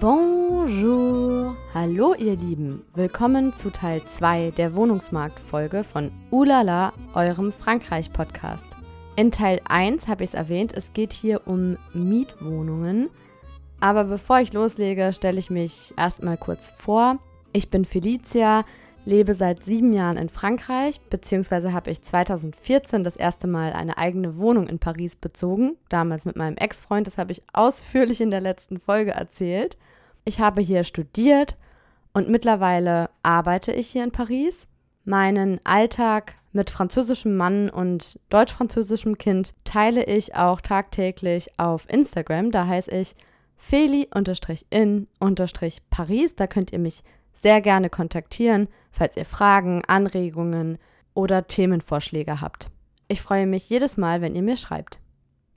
Bonjour! Hallo ihr Lieben! Willkommen zu Teil 2 der Wohnungsmarkt-Folge von Ulala, eurem Frankreich-Podcast. In Teil 1 habe ich es erwähnt, es geht hier um Mietwohnungen. Aber bevor ich loslege, stelle ich mich erstmal kurz vor. Ich bin Felicia, lebe seit sieben Jahren in Frankreich, beziehungsweise habe ich 2014 das erste Mal eine eigene Wohnung in Paris bezogen, damals mit meinem Ex-Freund, das habe ich ausführlich in der letzten Folge erzählt. Ich habe hier studiert und mittlerweile arbeite ich hier in Paris. Meinen Alltag mit französischem Mann und deutsch-französischem Kind teile ich auch tagtäglich auf Instagram. Da heiße ich feli-in-paris. Da könnt ihr mich sehr gerne kontaktieren, falls ihr Fragen, Anregungen oder Themenvorschläge habt. Ich freue mich jedes Mal, wenn ihr mir schreibt.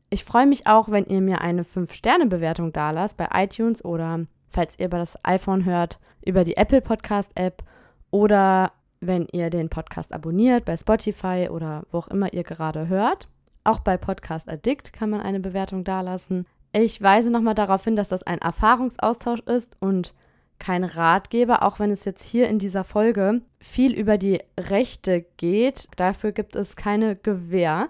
Ich freue mich auch, wenn ihr mir eine 5-Sterne-Bewertung dalasst bei iTunes oder, falls ihr über das iPhone hört, über die Apple Podcast App oder wenn ihr den Podcast abonniert bei Spotify oder wo auch immer ihr gerade hört. Auch bei Podcast Addict kann man eine Bewertung dalassen. Ich weise nochmal darauf hin, dass das ein Erfahrungsaustausch ist und kein Ratgeber, auch wenn es jetzt hier in dieser Folge viel über die Rechte geht. Dafür gibt es keine Gewähr.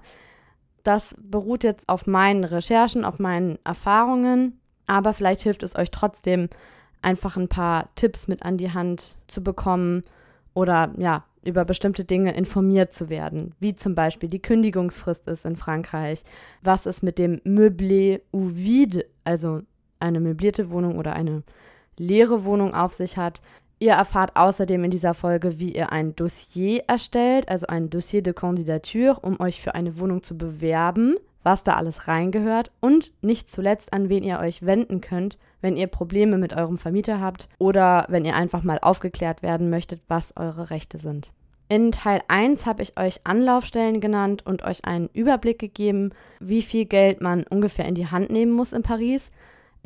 Das beruht jetzt auf meinen Recherchen, auf meinen Erfahrungen, aber vielleicht hilft es euch trotzdem, einfach ein paar Tipps mit an die Hand zu bekommen oder ja, über bestimmte Dinge informiert zu werden, wie zum Beispiel die Kündigungsfrist ist in Frankreich, was es mit dem Meublé ou vide, also eine möblierte Wohnung oder eine leere Wohnung auf sich hat. Ihr erfahrt außerdem in dieser Folge, wie ihr ein Dossier erstellt, also ein Dossier de Candidature, um euch für eine Wohnung zu bewerben, was da alles reingehört und nicht zuletzt, an wen ihr euch wenden könnt, wenn ihr Probleme mit eurem Vermieter habt oder wenn ihr einfach mal aufgeklärt werden möchtet, was eure Rechte sind. In Teil 1 habe ich euch Anlaufstellen genannt und euch einen Überblick gegeben, wie viel Geld man ungefähr in die Hand nehmen muss in Paris.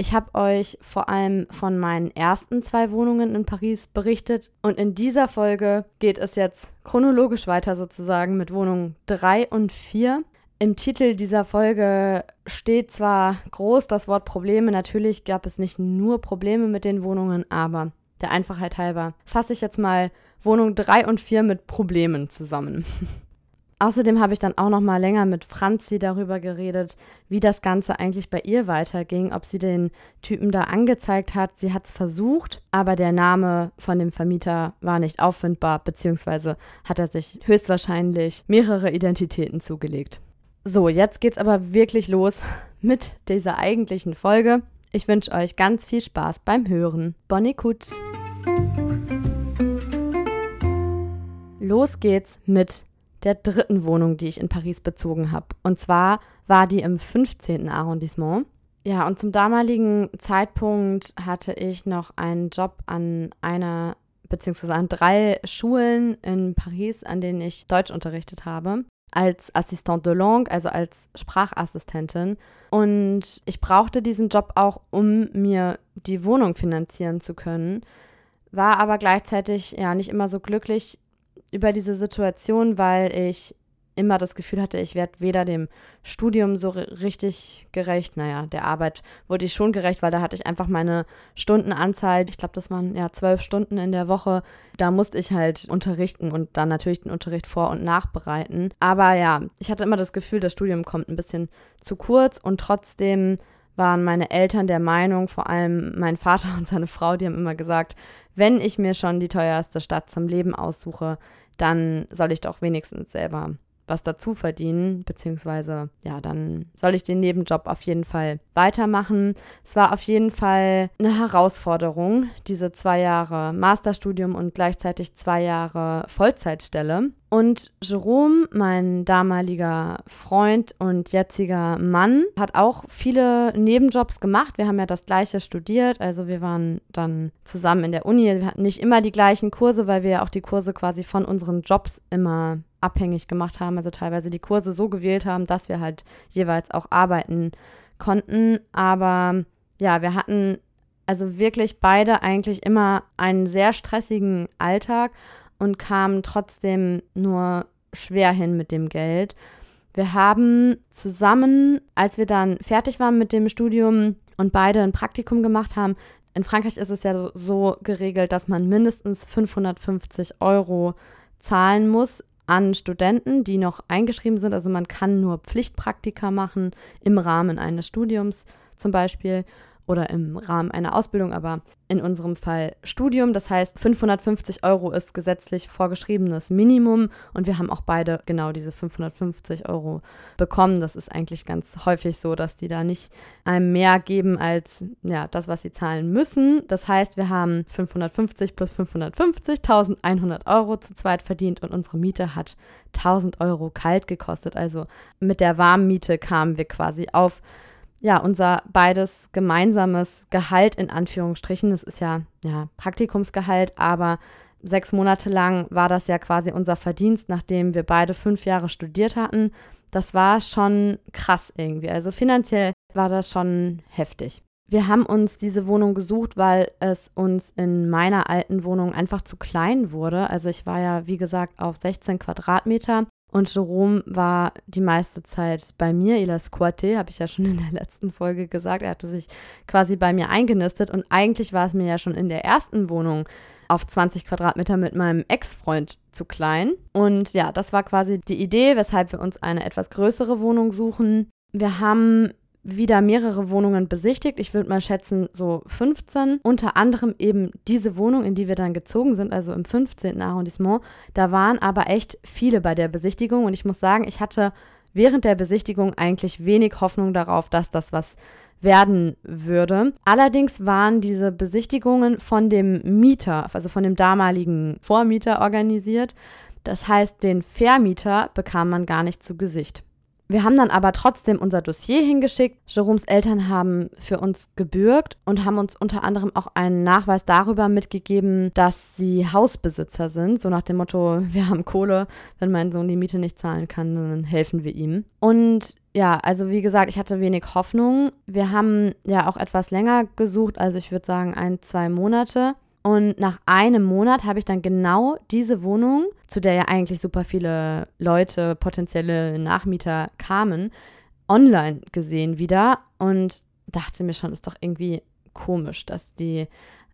Ich habe euch vor allem von meinen ersten zwei Wohnungen in Paris berichtet und in dieser Folge geht es jetzt chronologisch weiter sozusagen mit Wohnungen 3 und 4. Im Titel dieser Folge steht zwar groß das Wort Probleme, natürlich gab es nicht nur Probleme mit den Wohnungen, aber der Einfachheit halber fasse ich jetzt mal Wohnung 3 und 4 mit Problemen zusammen. Außerdem habe ich dann auch noch mal länger mit Franzi darüber geredet, wie das Ganze eigentlich bei ihr weiterging, ob sie den Typen da angezeigt hat. Sie hat es versucht, aber der Name von dem Vermieter war nicht auffindbar, beziehungsweise hat er sich höchstwahrscheinlich mehrere Identitäten zugelegt. So, jetzt geht's aber wirklich los mit dieser eigentlichen Folge. Ich wünsche euch ganz viel Spaß beim Hören. Bonne écoute! Los geht's mit der dritten Wohnung, die ich in Paris bezogen habe. Und zwar war die im 15. Arrondissement. Ja, und zum damaligen Zeitpunkt hatte ich noch einen Job an einer beziehungsweise an drei Schulen in Paris, an denen ich Deutsch unterrichtet habe, als Assistante de Langue, also als Sprachassistentin. Und ich brauchte diesen Job auch, um mir die Wohnung finanzieren zu können, war aber gleichzeitig ja nicht immer so glücklich über diese Situation, weil ich immer das Gefühl hatte, ich werde weder dem Studium so richtig gerecht, naja, der Arbeit wurde ich schon gerecht, weil da hatte ich einfach meine Stundenanzahl, ich glaube, das waren ja zwölf Stunden in der Woche, da musste ich halt unterrichten und dann natürlich den Unterricht vor- und nachbereiten. Aber ja, ich hatte immer das Gefühl, das Studium kommt ein bisschen zu kurz und trotzdem waren meine Eltern der Meinung, vor allem mein Vater und seine Frau, die haben immer gesagt, wenn ich mir schon die teuerste Stadt zum Leben aussuche, dann soll ich doch wenigstens selber was dazu verdienen, beziehungsweise ja, dann soll ich den Nebenjob auf jeden Fall weitermachen. Es war auf jeden Fall eine Herausforderung, diese zwei Jahre Masterstudium und gleichzeitig zwei Jahre Vollzeitstelle. Und Jerome, mein damaliger Freund und jetziger Mann, hat auch viele Nebenjobs gemacht. Wir haben ja das gleiche studiert, also wir waren dann zusammen in der Uni. Wir hatten nicht immer die gleichen Kurse, weil wir ja auch die Kurse quasi von unseren Jobs immer abhängig gemacht haben, also teilweise die Kurse so gewählt haben, dass wir halt jeweils auch arbeiten konnten. Aber ja, wir hatten also wirklich beide eigentlich immer einen sehr stressigen Alltag und kamen trotzdem nur schwer hin mit dem Geld. Wir haben zusammen, als wir dann fertig waren mit dem Studium und beide ein Praktikum gemacht haben, in Frankreich ist es ja so geregelt, dass man mindestens 550 Euro zahlen muss an Studenten, die noch eingeschrieben sind. Also man kann nur Pflichtpraktika machen im Rahmen eines Studiums zum Beispiel oder im Rahmen einer Ausbildung, aber in unserem Fall Studium. Das heißt, 550 Euro ist gesetzlich vorgeschriebenes Minimum und wir haben auch beide genau diese 550 Euro bekommen. Das ist eigentlich ganz häufig so, dass die da nicht einem mehr geben als ja, das, was sie zahlen müssen. Das heißt, wir haben 550 plus 550, 1100 Euro zu zweit verdient und unsere Miete hat 1000 Euro kalt gekostet. Also mit der Warmmiete kamen wir quasi auf ja, unser beides gemeinsames Gehalt in Anführungsstrichen. Es ist ja, ja Praktikumsgehalt, aber sechs Monate lang war das ja quasi unser Verdienst, nachdem wir beide fünf Jahre studiert hatten. Das war schon krass irgendwie. Also finanziell war das schon heftig. Wir haben uns diese Wohnung gesucht, weil es uns in meiner alten Wohnung einfach zu klein wurde. Also ich war ja, wie gesagt, auf 16 Quadratmeter und Jerome war die meiste Zeit bei mir. Il a squatté, habe ich ja schon in der letzten Folge gesagt. Er hatte sich quasi bei mir eingenistet. Und eigentlich war es mir ja schon in der ersten Wohnung auf 20 Quadratmeter mit meinem Ex-Freund zu klein. Und ja, das war quasi die Idee, weshalb wir uns eine etwas größere Wohnung suchen. Wir haben wieder mehrere Wohnungen besichtigt. Ich würde mal schätzen, so 15. Unter anderem eben diese Wohnung, in die wir dann gezogen sind, also im 15. Arrondissement. Da waren aber echt viele bei der Besichtigung und ich muss sagen, ich hatte während der Besichtigung eigentlich wenig Hoffnung darauf, dass das was werden würde. Allerdings waren diese Besichtigungen von dem Mieter, also von dem damaligen Vormieter organisiert. Das heißt, den Vermieter bekam man gar nicht zu Gesicht. Wir haben dann aber trotzdem unser Dossier hingeschickt. Jeroms Eltern haben für uns gebürgt und haben uns unter anderem auch einen Nachweis darüber mitgegeben, dass sie Hausbesitzer sind. So nach dem Motto, wir haben Kohle, wenn mein Sohn die Miete nicht zahlen kann, dann helfen wir ihm. Und ja, also wie gesagt, ich hatte wenig Hoffnung. Wir haben ja auch etwas länger gesucht, also ich würde sagen ein, zwei Monate. Und nach einem Monat habe ich dann genau diese Wohnung, zu der ja eigentlich super viele Leute, potenzielle Nachmieter kamen, online gesehen wieder und dachte mir schon, ist doch irgendwie komisch, dass die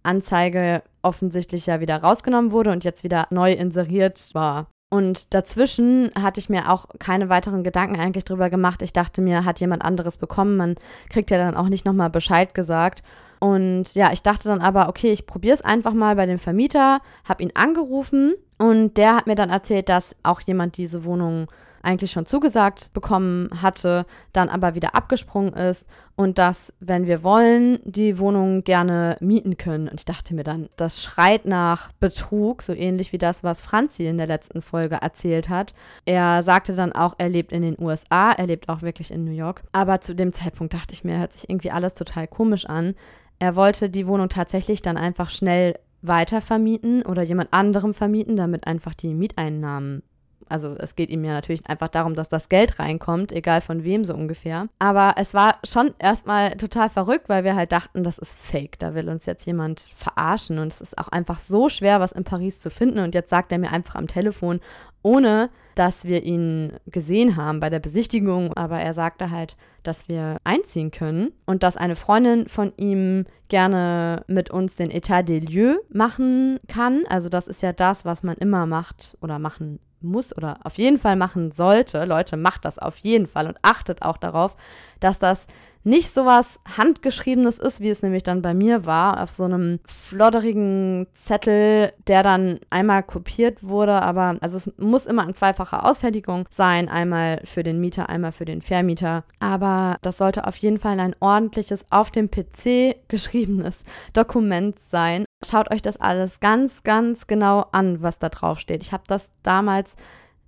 Anzeige offensichtlich ja wieder rausgenommen wurde und jetzt wieder neu inseriert war. Und dazwischen hatte ich mir auch keine weiteren Gedanken eigentlich drüber gemacht. Ich dachte mir, hat jemand anderes bekommen. Man kriegt ja dann auch nicht nochmal Bescheid gesagt. Und ja, ich dachte dann aber, okay, ich probiere es einfach mal bei dem Vermieter, habe ihn angerufen und der hat mir dann erzählt, dass auch jemand diese Wohnung eigentlich schon zugesagt bekommen hatte, dann aber wieder abgesprungen ist und dass, wenn wir wollen, die Wohnung gerne mieten können. Und ich dachte mir dann, das schreit nach Betrug, so ähnlich wie das, was Franzi in der letzten Folge erzählt hat. Er sagte dann auch, er lebt in den USA, er lebt auch wirklich in New York. Aber zu dem Zeitpunkt dachte ich mir, hört sich irgendwie alles total komisch an. Er wollte die Wohnung tatsächlich dann einfach schnell weiter vermieten oder jemand anderem vermieten, damit einfach die Mieteinnahmen also es geht ihm ja natürlich einfach darum, dass das Geld reinkommt, egal von wem so ungefähr. Aber es war schon erstmal total verrückt, weil wir halt dachten, das ist fake. Da will uns jetzt jemand verarschen. Und es ist auch einfach so schwer, was in Paris zu finden. Und jetzt sagt er mir einfach am Telefon, ohne dass wir ihn gesehen haben bei der Besichtigung. Aber er sagte halt, dass wir einziehen können und dass eine Freundin von ihm gerne mit uns den Etat des lieux machen kann. Also das ist ja das, was man immer macht oder machen muss oder auf jeden Fall machen sollte. Leute, macht das auf jeden Fall und achtet auch darauf, dass das nicht so was Handgeschriebenes ist, wie es nämlich dann bei mir war, auf so einem flodderigen Zettel, der dann einmal kopiert wurde. Aber also es muss immer in zweifacher Ausfertigung sein, einmal für den Mieter, einmal für den Vermieter. Aber das sollte auf jeden Fall ein ordentliches, auf dem PC geschriebenes Dokument sein. Schaut euch das alles ganz, ganz genau an, was da drauf steht. Ich habe das damals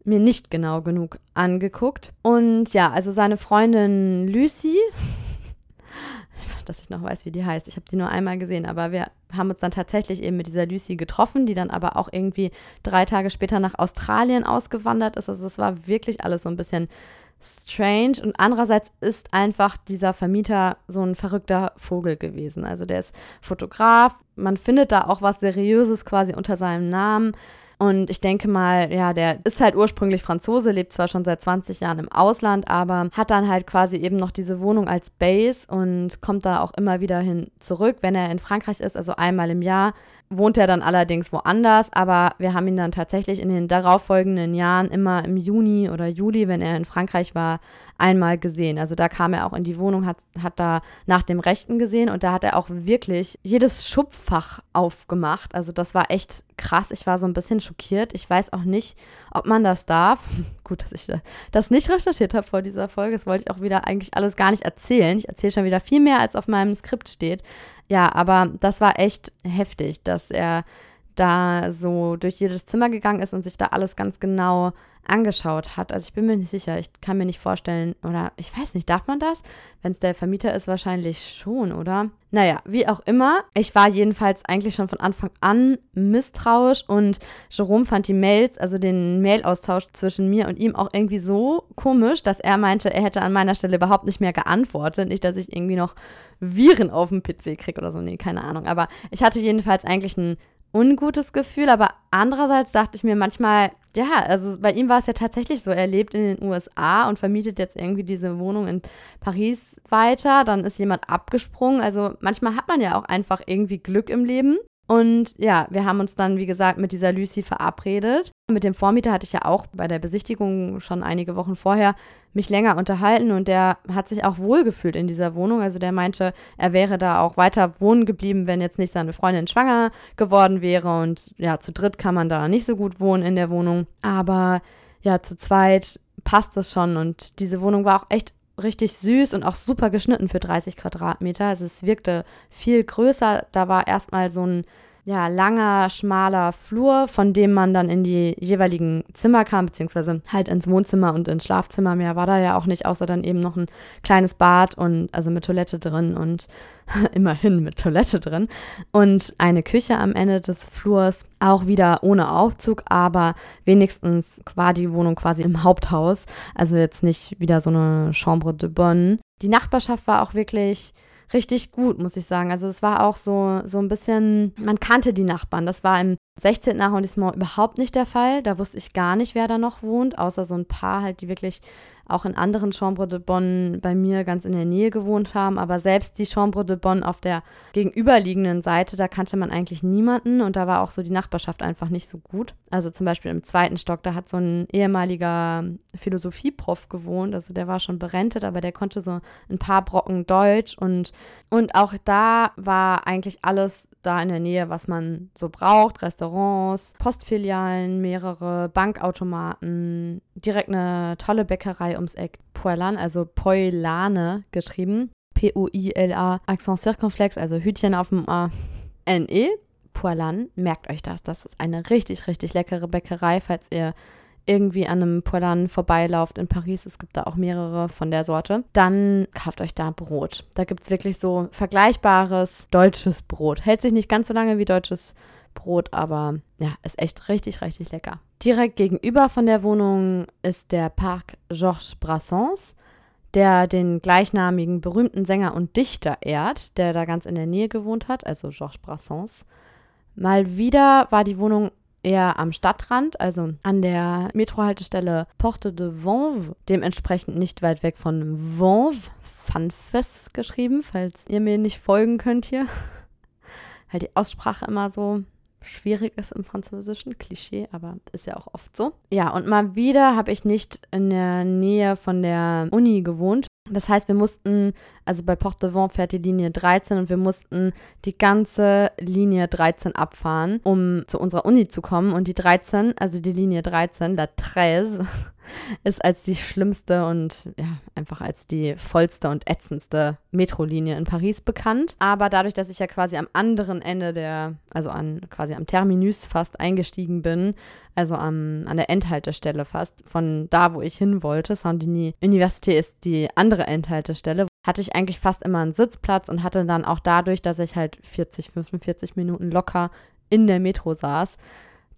mir nicht genau genug angeguckt. Und ja, also seine Freundin Lucy, dass ich noch weiß, wie die heißt. Ich habe die nur einmal gesehen, aber wir haben uns dann tatsächlich eben mit dieser Lucy getroffen, die dann aber auch irgendwie drei Tage später nach Australien ausgewandert ist. Also es war wirklich alles so ein bisschen strange. Und andererseits ist einfach dieser Vermieter so ein verrückter Vogel gewesen. Also der ist Fotograf. Man findet da auch was Seriöses quasi unter seinem Namen. Und ich denke mal, ja, der ist halt ursprünglich Franzose, lebt zwar schon seit 20 Jahren im Ausland, aber hat dann halt quasi eben noch diese Wohnung als Base und kommt da auch immer wieder hin zurück, wenn er in Frankreich ist, also einmal im Jahr wohnt er dann allerdings woanders, aber wir haben ihn dann tatsächlich in den darauffolgenden Jahren immer im Juni oder Juli, wenn er in Frankreich war, einmal gesehen. Also da kam er auch in die Wohnung, hat, hat da nach dem Rechten gesehen und da hat er auch wirklich jedes Schubfach aufgemacht. Also das war echt krass. Ich war so ein bisschen schockiert. Ich weiß auch nicht, ob man das darf. Gut, dass ich das nicht recherchiert habe vor dieser Folge. Das wollte ich auch wieder eigentlich alles gar nicht erzählen. Ich erzähle schon wieder viel mehr, als auf meinem Skript steht. Ja, aber das war echt heftig, dass er da so durch jedes Zimmer gegangen ist und sich da alles ganz genau angeschaut hat. Also ich bin mir nicht sicher, ich kann mir nicht vorstellen, oder ich weiß nicht, darf man das? Wenn es der Vermieter ist, wahrscheinlich schon, oder? Naja, wie auch immer, ich war jedenfalls eigentlich schon von Anfang an misstrauisch und Jerome fand die Mails, also den Mailaustausch zwischen mir und ihm auch irgendwie so komisch, dass er meinte, er hätte an meiner Stelle überhaupt nicht mehr geantwortet. Nicht, dass ich irgendwie noch Viren auf dem PC kriege oder so. Nee, keine Ahnung. Aber ich hatte jedenfalls eigentlich ein ungutes Gefühl, aber andererseits dachte ich mir manchmal, ja, also bei ihm war es ja tatsächlich so, er lebt in den USA und vermietet jetzt irgendwie diese Wohnung in Paris weiter, dann ist jemand abgesprungen, also manchmal hat man ja auch einfach irgendwie Glück im Leben und ja, wir haben uns dann, wie gesagt, mit dieser Lucy verabredet. Mit dem Vormieter hatte ich ja auch bei der Besichtigung schon einige Wochen vorher mich länger unterhalten und der hat sich auch wohlgefühlt in dieser Wohnung. Also der meinte, er wäre da auch weiter wohnen geblieben, wenn jetzt nicht seine Freundin schwanger geworden wäre. Und ja, zu dritt kann man da nicht so gut wohnen in der Wohnung. Aber ja, zu zweit passt es schon und diese Wohnung war auch echt richtig süß und auch super geschnitten für 30 Quadratmeter. Also es wirkte viel größer. Da war erstmal so ein ja, langer, schmaler Flur, von dem man dann in die jeweiligen Zimmer kam, beziehungsweise halt ins Wohnzimmer und ins Schlafzimmer. Mehr war da ja auch nicht, außer dann eben noch ein kleines Bad und also mit Toilette drin und immerhin mit Toilette drin. Und eine Küche am Ende des Flurs, auch wieder ohne Aufzug, aber wenigstens war die Wohnung quasi im Haupthaus. Also jetzt nicht wieder so eine Chambre de Bonne. Die Nachbarschaft war auch wirklich richtig gut, muss ich sagen. Also es war auch so, so ein bisschen, man kannte die Nachbarn. Das war im 16. Arrondissement überhaupt nicht der Fall. Da wusste ich gar nicht, wer da noch wohnt, außer so ein paar halt, die wirklich auch in anderen Chambre de Bonne bei mir ganz in der Nähe gewohnt haben. Aber selbst die Chambre de Bonne auf der gegenüberliegenden Seite, da kannte man eigentlich niemanden und da war auch so die Nachbarschaft einfach nicht so gut. Also zum Beispiel im zweiten Stock, da hat so ein ehemaliger Philosophieprof gewohnt. Also der war schon berentet, aber der konnte so ein paar Brocken Deutsch und, und auch da war eigentlich alles da in der Nähe, was man so braucht. Restaurants, Postfilialen, mehrere Bankautomaten, direkt eine tolle Bäckerei ums Eck. Poilan, also Poilane geschrieben. P-O-I-L-A, Accent Circonflex, also Hütchen auf dem A. N-E. Poilan, merkt euch das. Das ist eine richtig, richtig leckere Bäckerei, falls ihr irgendwie an einem Poilan vorbeilauft in Paris, es gibt da auch mehrere von der Sorte, dann kauft euch da Brot. Da gibt es wirklich so vergleichbares deutsches Brot. Hält sich nicht ganz so lange wie deutsches Brot, aber ja, ist echt richtig, richtig lecker. Direkt gegenüber von der Wohnung ist der Park Georges Brassens, der den gleichnamigen berühmten Sänger und Dichter ehrt, der da ganz in der Nähe gewohnt hat, also Georges Brassens. Mal wieder war die Wohnung eher am Stadtrand, also an der Metrohaltestelle Porte de Vanves, dementsprechend nicht weit weg von Vanves, Fanfes geschrieben, falls ihr mir nicht folgen könnt hier. Weil die Aussprache immer so schwierig ist im Französischen, Klischee, aber ist ja auch oft so. Ja, und mal wieder habe ich nicht in der Nähe von der Uni gewohnt, das heißt, wir mussten, also bei Port de Vent fährt die Linie 13 und wir mussten die ganze Linie 13 abfahren, um zu unserer Uni zu kommen. Und die 13, also die Linie 13, la 13, ist als die schlimmste und ja, einfach als die vollste und ätzendste Metrolinie in Paris bekannt. Aber dadurch, dass ich ja quasi am anderen Ende der, also an quasi am Terminus fast eingestiegen bin, also am, an der Endhaltestelle fast, von da, wo ich hin wollte, Saint-Denis Université ist die andere Endhaltestelle, hatte ich eigentlich fast immer einen Sitzplatz und hatte dann auch dadurch, dass ich halt 40, 45 Minuten locker in der Metro saß,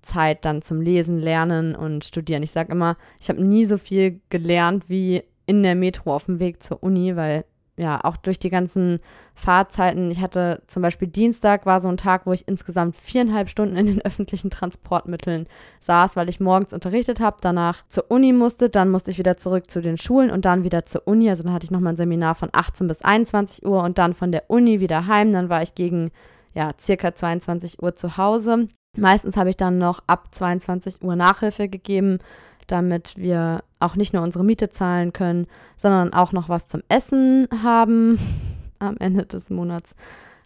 Zeit dann zum Lesen, Lernen und Studieren. Ich sage immer, ich habe nie so viel gelernt wie in der Metro auf dem Weg zur Uni, weil ja, auch durch die ganzen Fahrzeiten. Ich hatte zum Beispiel Dienstag war so ein Tag, wo ich insgesamt viereinhalb Stunden in den öffentlichen Transportmitteln saß, weil ich morgens unterrichtet habe, danach zur Uni musste, dann musste ich wieder zurück zu den Schulen und dann wieder zur Uni. Also dann hatte ich nochmal ein Seminar von 18 bis 21 Uhr und dann von der Uni wieder heim. Dann war ich gegen, ja, circa 22 Uhr zu Hause. Meistens habe ich dann noch ab 22 Uhr Nachhilfe gegeben damit wir auch nicht nur unsere Miete zahlen können, sondern auch noch was zum Essen haben. Am Ende des Monats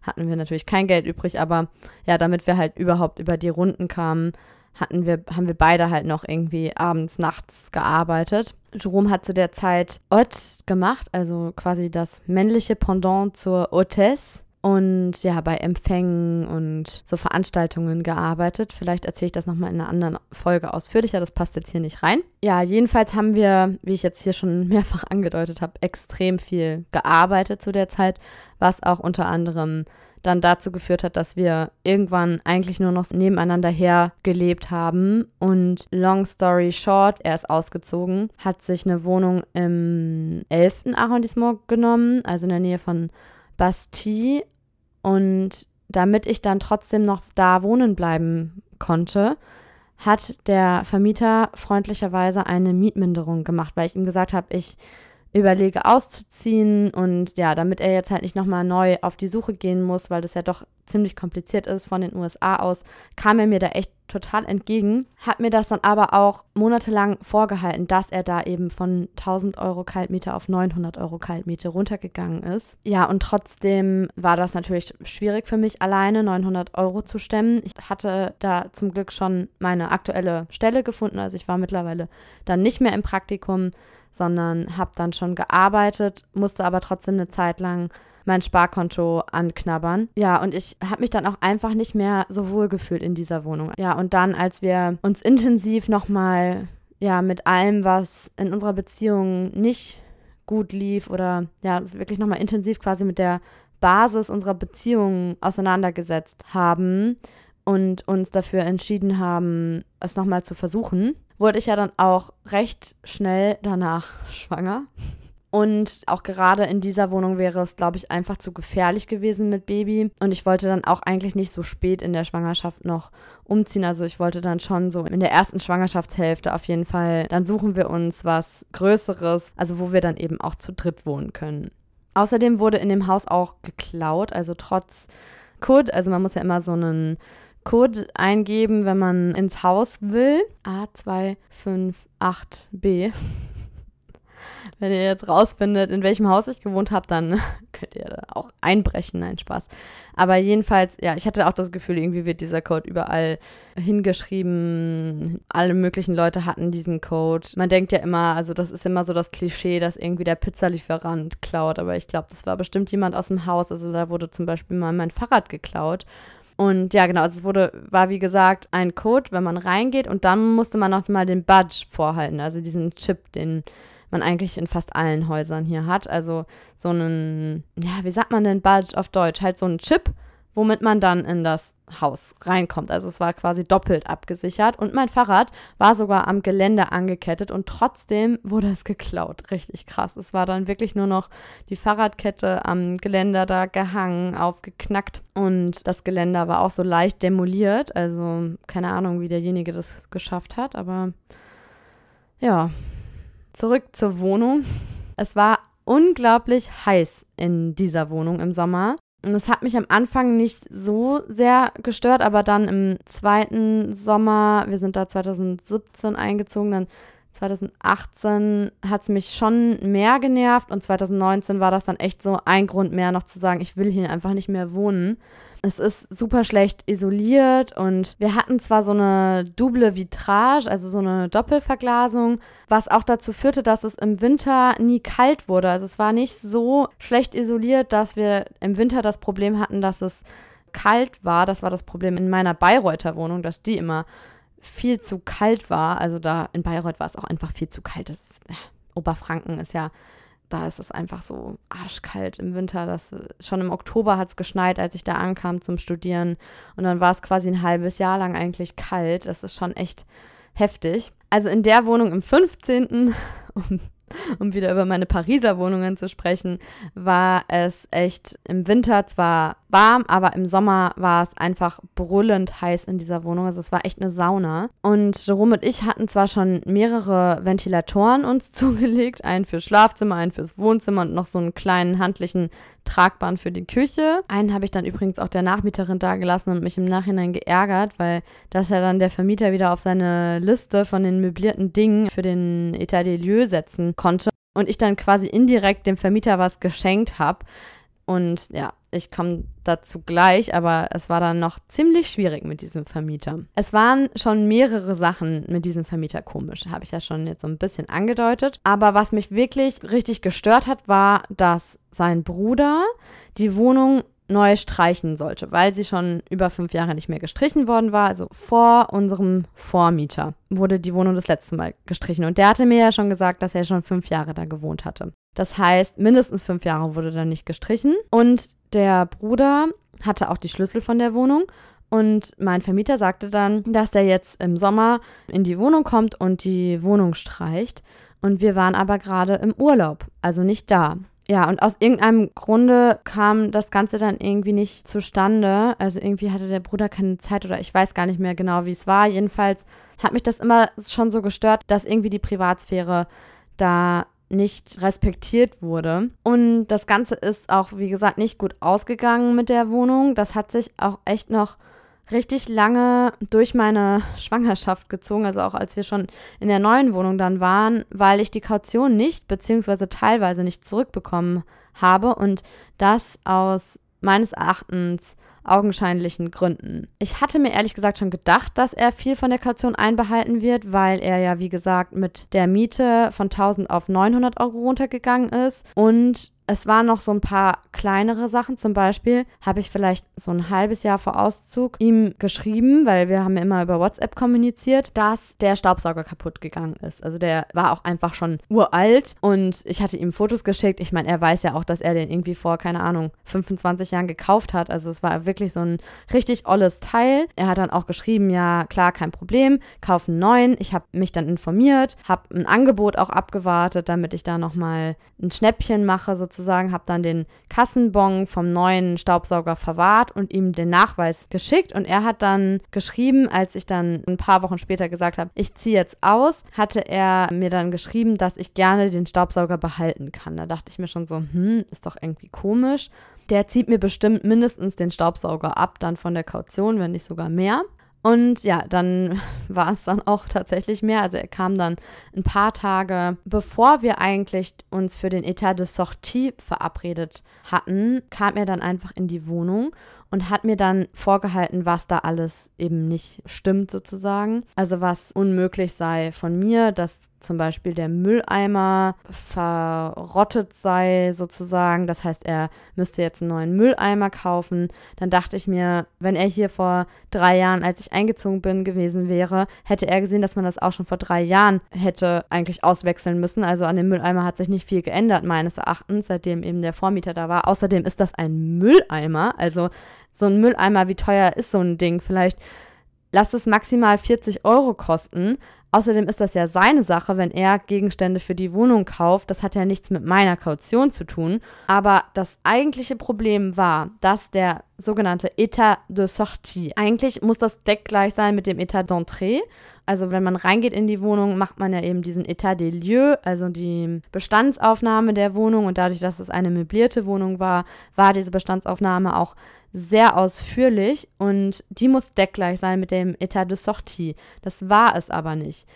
hatten wir natürlich kein Geld übrig, aber ja, damit wir halt überhaupt über die Runden kamen, hatten wir, haben wir beide halt noch irgendwie abends, nachts gearbeitet. Jerome hat zu der Zeit Ott gemacht, also quasi das männliche Pendant zur Hôtesse und ja, bei Empfängen und so Veranstaltungen gearbeitet. Vielleicht erzähle ich das nochmal in einer anderen Folge ausführlicher, das passt jetzt hier nicht rein. Ja, jedenfalls haben wir, wie ich jetzt hier schon mehrfach angedeutet habe, extrem viel gearbeitet zu der Zeit, was auch unter anderem dann dazu geführt hat, dass wir irgendwann eigentlich nur noch nebeneinander her gelebt haben. Und long story short, er ist ausgezogen, hat sich eine Wohnung im 11. Arrondissement genommen, also in der Nähe von Bastille und damit ich dann trotzdem noch da wohnen bleiben konnte, hat der Vermieter freundlicherweise eine Mietminderung gemacht, weil ich ihm gesagt habe, ich überlege auszuziehen und ja, damit er jetzt halt nicht nochmal neu auf die Suche gehen muss, weil das ja doch ziemlich kompliziert ist von den USA aus, kam er mir da echt total entgegen, hat mir das dann aber auch monatelang vorgehalten, dass er da eben von 1000 Euro Kaltmiete auf 900 Euro Kaltmiete runtergegangen ist. Ja, und trotzdem war das natürlich schwierig für mich, alleine 900 Euro zu stemmen. Ich hatte da zum Glück schon meine aktuelle Stelle gefunden, also ich war mittlerweile dann nicht mehr im Praktikum, sondern habe dann schon gearbeitet, musste aber trotzdem eine Zeit lang mein Sparkonto anknabbern. Ja, und ich habe mich dann auch einfach nicht mehr so wohl gefühlt in dieser Wohnung. Ja, und dann, als wir uns intensiv nochmal, ja, mit allem, was in unserer Beziehung nicht gut lief oder ja, wirklich nochmal intensiv quasi mit der Basis unserer Beziehung auseinandergesetzt haben und uns dafür entschieden haben, es nochmal zu versuchen, wurde ich ja dann auch recht schnell danach schwanger. Und auch gerade in dieser Wohnung wäre es, glaube ich, einfach zu gefährlich gewesen mit Baby. Und ich wollte dann auch eigentlich nicht so spät in der Schwangerschaft noch umziehen. Also ich wollte dann schon so in der ersten Schwangerschaftshälfte auf jeden Fall, dann suchen wir uns was Größeres, also wo wir dann eben auch zu dritt wohnen können. Außerdem wurde in dem Haus auch geklaut, also trotz Code, also man muss ja immer so einen Code eingeben, wenn man ins Haus will. A258B. Wenn ihr jetzt rausfindet, in welchem Haus ich gewohnt habe, dann könnt ihr auch einbrechen. Nein, Spaß. Aber jedenfalls, ja, ich hatte auch das Gefühl, irgendwie wird dieser Code überall hingeschrieben. Alle möglichen Leute hatten diesen Code. Man denkt ja immer, also das ist immer so das Klischee, dass irgendwie der Pizzalieferant klaut. Aber ich glaube, das war bestimmt jemand aus dem Haus. Also da wurde zum Beispiel mal mein Fahrrad geklaut. Und ja, genau, also es wurde, war wie gesagt ein Code, wenn man reingeht und dann musste man noch mal den Badge vorhalten, also diesen Chip, den man eigentlich in fast allen Häusern hier hat. Also so einen, ja, wie sagt man denn Badge auf Deutsch? Halt so einen Chip, womit man dann in das Haus reinkommt. Also es war quasi doppelt abgesichert und mein Fahrrad war sogar am Gelände angekettet und trotzdem wurde es geklaut. Richtig krass. Es war dann wirklich nur noch die Fahrradkette am Geländer da gehangen, aufgeknackt und das Geländer war auch so leicht demoliert. Also keine Ahnung, wie derjenige das geschafft hat, aber ja. Zurück zur Wohnung. Es war unglaublich heiß in dieser Wohnung im Sommer. Und es hat mich am Anfang nicht so sehr gestört, aber dann im zweiten Sommer, wir sind da 2017 eingezogen, dann 2018 hat es mich schon mehr genervt und 2019 war das dann echt so ein Grund mehr, noch zu sagen, ich will hier einfach nicht mehr wohnen. Es ist super schlecht isoliert und wir hatten zwar so eine double Vitrage, also so eine Doppelverglasung, was auch dazu führte, dass es im Winter nie kalt wurde. Also es war nicht so schlecht isoliert, dass wir im Winter das Problem hatten, dass es kalt war. Das war das Problem in meiner Bayreuther Wohnung, dass die immer viel zu kalt war. Also da in Bayreuth war es auch einfach viel zu kalt. Das, äh, Oberfranken ist ja da ist es einfach so arschkalt im Winter. Das, schon im Oktober hat es geschneit, als ich da ankam zum Studieren. Und dann war es quasi ein halbes Jahr lang eigentlich kalt. Das ist schon echt heftig. Also in der Wohnung im 15., um um wieder über meine Pariser Wohnungen zu sprechen, war es echt im Winter zwar warm, aber im Sommer war es einfach brüllend heiß in dieser Wohnung. Also es war echt eine Sauna. Und Jerome und ich hatten zwar schon mehrere Ventilatoren uns zugelegt, einen fürs Schlafzimmer, einen fürs Wohnzimmer und noch so einen kleinen handlichen tragbaren für die Küche. Einen habe ich dann übrigens auch der Nachmieterin dagelassen und mich im Nachhinein geärgert, weil das ja dann der Vermieter wieder auf seine Liste von den möblierten Dingen für den Etat des Lieux setzen konnte und ich dann quasi indirekt dem Vermieter was geschenkt habe. Und ja, ich komme dazu gleich, aber es war dann noch ziemlich schwierig mit diesem Vermieter. Es waren schon mehrere Sachen mit diesem Vermieter komisch, habe ich ja schon jetzt so ein bisschen angedeutet. Aber was mich wirklich richtig gestört hat, war, dass sein Bruder die Wohnung neu streichen sollte, weil sie schon über fünf Jahre nicht mehr gestrichen worden war. Also vor unserem Vormieter wurde die Wohnung das letzte Mal gestrichen. Und der hatte mir ja schon gesagt, dass er schon fünf Jahre da gewohnt hatte. Das heißt, mindestens fünf Jahre wurde da nicht gestrichen. Und der Bruder hatte auch die Schlüssel von der Wohnung. Und mein Vermieter sagte dann, dass der jetzt im Sommer in die Wohnung kommt und die Wohnung streicht. Und wir waren aber gerade im Urlaub, also nicht da. Ja, und aus irgendeinem Grunde kam das Ganze dann irgendwie nicht zustande. Also irgendwie hatte der Bruder keine Zeit oder ich weiß gar nicht mehr genau, wie es war. Jedenfalls hat mich das immer schon so gestört, dass irgendwie die Privatsphäre da nicht respektiert wurde. Und das Ganze ist auch, wie gesagt, nicht gut ausgegangen mit der Wohnung. Das hat sich auch echt noch richtig lange durch meine Schwangerschaft gezogen, also auch als wir schon in der neuen Wohnung dann waren, weil ich die Kaution nicht, beziehungsweise teilweise nicht zurückbekommen habe und das aus meines Erachtens augenscheinlichen Gründen. Ich hatte mir ehrlich gesagt schon gedacht, dass er viel von der Kaution einbehalten wird, weil er ja, wie gesagt, mit der Miete von 1000 auf 900 Euro runtergegangen ist und es waren noch so ein paar kleinere Sachen. Zum Beispiel habe ich vielleicht so ein halbes Jahr vor Auszug ihm geschrieben, weil wir haben immer über WhatsApp kommuniziert, dass der Staubsauger kaputt gegangen ist. Also der war auch einfach schon uralt und ich hatte ihm Fotos geschickt. Ich meine, er weiß ja auch, dass er den irgendwie vor, keine Ahnung, 25 Jahren gekauft hat. Also es war wirklich so ein richtig olles Teil. Er hat dann auch geschrieben, ja, klar, kein Problem, kauf einen neuen. Ich habe mich dann informiert, habe ein Angebot auch abgewartet, damit ich da nochmal ein Schnäppchen mache, sozusagen sozusagen, habe dann den Kassenbon vom neuen Staubsauger verwahrt und ihm den Nachweis geschickt. Und er hat dann geschrieben, als ich dann ein paar Wochen später gesagt habe, ich ziehe jetzt aus, hatte er mir dann geschrieben, dass ich gerne den Staubsauger behalten kann. Da dachte ich mir schon so, hm, ist doch irgendwie komisch. Der zieht mir bestimmt mindestens den Staubsauger ab, dann von der Kaution, wenn nicht sogar mehr. Und ja, dann war es dann auch tatsächlich mehr. Also er kam dann ein paar Tage, bevor wir eigentlich uns für den Etat de Sortie verabredet hatten, kam er dann einfach in die Wohnung und hat mir dann vorgehalten, was da alles eben nicht stimmt sozusagen. Also was unmöglich sei von mir, dass zum Beispiel der Mülleimer verrottet sei sozusagen. Das heißt, er müsste jetzt einen neuen Mülleimer kaufen. Dann dachte ich mir, wenn er hier vor drei Jahren, als ich eingezogen bin, gewesen wäre, hätte er gesehen, dass man das auch schon vor drei Jahren hätte eigentlich auswechseln müssen. Also an dem Mülleimer hat sich nicht viel geändert, meines Erachtens, seitdem eben der Vormieter da war. Außerdem ist das ein Mülleimer. Also so ein Mülleimer, wie teuer ist so ein Ding? Vielleicht lass es maximal 40 Euro kosten. Außerdem ist das ja seine Sache, wenn er Gegenstände für die Wohnung kauft. Das hat ja nichts mit meiner Kaution zu tun. Aber das eigentliche Problem war, dass der sogenannte Etat de Sortie, eigentlich muss das deckgleich sein mit dem Etat d'entrée. Also wenn man reingeht in die Wohnung, macht man ja eben diesen Etat des lieux, also die Bestandsaufnahme der Wohnung. Und dadurch, dass es eine möblierte Wohnung war, war diese Bestandsaufnahme auch sehr ausführlich und die muss deckgleich sein mit dem Etat de Sortie. Das war es aber nicht.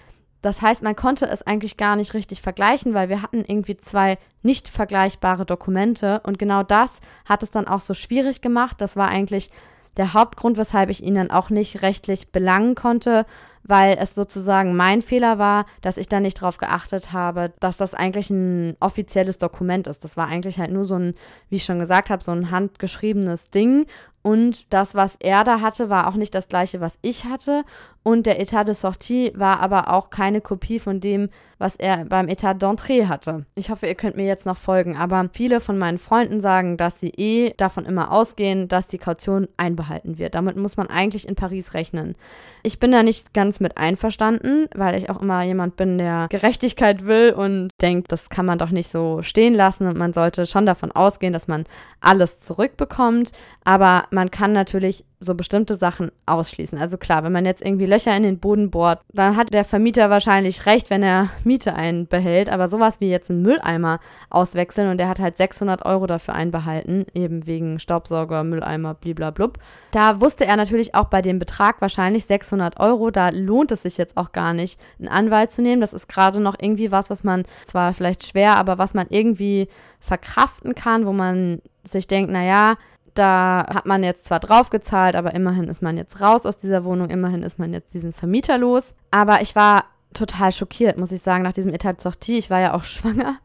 Das heißt, man konnte es eigentlich gar nicht richtig vergleichen, weil wir hatten irgendwie zwei nicht vergleichbare Dokumente und genau das hat es dann auch so schwierig gemacht. Das war eigentlich der Hauptgrund, weshalb ich ihn dann auch nicht rechtlich belangen konnte, weil es sozusagen mein Fehler war, dass ich da nicht darauf geachtet habe, dass das eigentlich ein offizielles Dokument ist. Das war eigentlich halt nur so ein, wie ich schon gesagt habe, so ein handgeschriebenes Ding. Und das, was er da hatte, war auch nicht das gleiche, was ich hatte. Und der Etat de Sortie war aber auch keine Kopie von dem, was er beim Etat d'Entrée hatte. Ich hoffe, ihr könnt mir jetzt noch folgen. Aber viele von meinen Freunden sagen, dass sie eh davon immer ausgehen, dass die Kaution einbehalten wird. Damit muss man eigentlich in Paris rechnen. Ich bin da nicht ganz mit einverstanden, weil ich auch immer jemand bin, der Gerechtigkeit will und denkt, das kann man doch nicht so stehen lassen und man sollte schon davon ausgehen, dass man alles zurückbekommt. Aber man kann natürlich so bestimmte Sachen ausschließen. Also klar, wenn man jetzt irgendwie Löcher in den Boden bohrt, dann hat der Vermieter wahrscheinlich recht, wenn er Miete einbehält. Aber sowas wie jetzt einen Mülleimer auswechseln und der hat halt 600 Euro dafür einbehalten, eben wegen Staubsauger, Mülleimer, bliblablub. Da wusste er natürlich auch bei dem Betrag wahrscheinlich 600 Euro. Da lohnt es sich jetzt auch gar nicht, einen Anwalt zu nehmen. Das ist gerade noch irgendwie was, was man zwar vielleicht schwer, aber was man irgendwie verkraften kann, wo man sich denkt, naja, da hat man jetzt zwar draufgezahlt, aber immerhin ist man jetzt raus aus dieser Wohnung, immerhin ist man jetzt diesen Vermieter los. Aber ich war total schockiert, muss ich sagen, nach diesem Etat Sortie. Ich war ja auch schwanger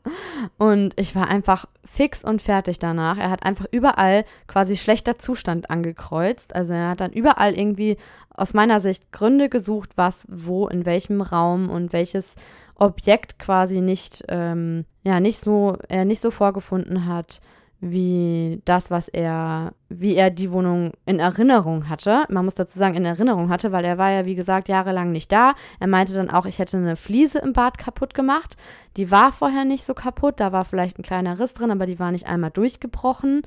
und ich war einfach fix und fertig danach. Er hat einfach überall quasi schlechter Zustand angekreuzt. Also er hat dann überall irgendwie aus meiner Sicht Gründe gesucht, was, wo, in welchem Raum und welches Objekt quasi nicht, ähm, ja, nicht so, er nicht so vorgefunden hat wie das, was er, wie er die Wohnung in Erinnerung hatte. Man muss dazu sagen, in Erinnerung hatte, weil er war ja, wie gesagt, jahrelang nicht da. Er meinte dann auch, ich hätte eine Fliese im Bad kaputt gemacht. Die war vorher nicht so kaputt, da war vielleicht ein kleiner Riss drin, aber die war nicht einmal durchgebrochen.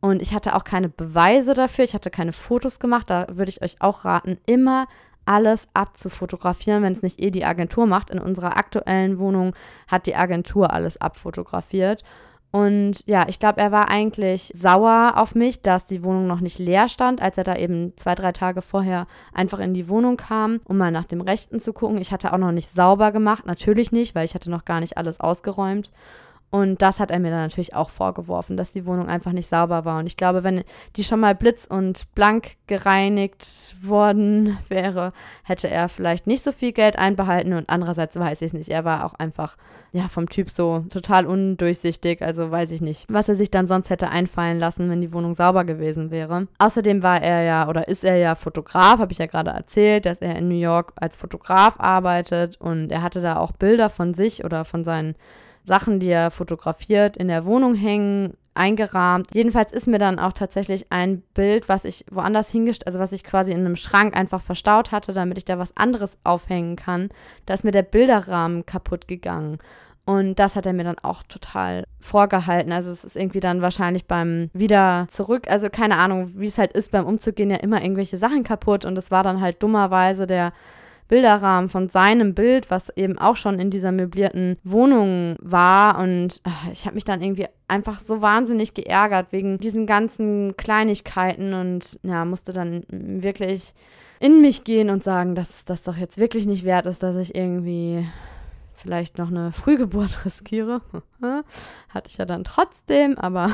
Und ich hatte auch keine Beweise dafür, ich hatte keine Fotos gemacht. Da würde ich euch auch raten, immer alles abzufotografieren, wenn es nicht eh die Agentur macht. In unserer aktuellen Wohnung hat die Agentur alles abfotografiert. Und ja, ich glaube, er war eigentlich sauer auf mich, dass die Wohnung noch nicht leer stand, als er da eben zwei, drei Tage vorher einfach in die Wohnung kam, um mal nach dem Rechten zu gucken. Ich hatte auch noch nicht sauber gemacht, natürlich nicht, weil ich hatte noch gar nicht alles ausgeräumt. Und das hat er mir dann natürlich auch vorgeworfen, dass die Wohnung einfach nicht sauber war. Und ich glaube, wenn die schon mal blitz und blank gereinigt worden wäre, hätte er vielleicht nicht so viel Geld einbehalten. Und andererseits weiß ich es nicht. Er war auch einfach, ja, vom Typ so total undurchsichtig. Also weiß ich nicht, was er sich dann sonst hätte einfallen lassen, wenn die Wohnung sauber gewesen wäre. Außerdem war er ja oder ist er ja Fotograf, habe ich ja gerade erzählt, dass er in New York als Fotograf arbeitet. Und er hatte da auch Bilder von sich oder von seinen Sachen, die er fotografiert, in der Wohnung hängen, eingerahmt. Jedenfalls ist mir dann auch tatsächlich ein Bild, was ich woanders hingestellt, also was ich quasi in einem Schrank einfach verstaut hatte, damit ich da was anderes aufhängen kann. Da ist mir der Bilderrahmen kaputt gegangen. Und das hat er mir dann auch total vorgehalten. Also es ist irgendwie dann wahrscheinlich beim wieder zurück, also keine Ahnung, wie es halt ist, beim Umzug gehen ja immer irgendwelche Sachen kaputt und es war dann halt dummerweise der Bilderrahmen von seinem Bild, was eben auch schon in dieser möblierten Wohnung war. Und ach, ich habe mich dann irgendwie einfach so wahnsinnig geärgert wegen diesen ganzen Kleinigkeiten und ja, musste dann wirklich in mich gehen und sagen, dass das doch jetzt wirklich nicht wert ist, dass ich irgendwie vielleicht noch eine Frühgeburt riskiere. Hatte ich ja dann trotzdem, aber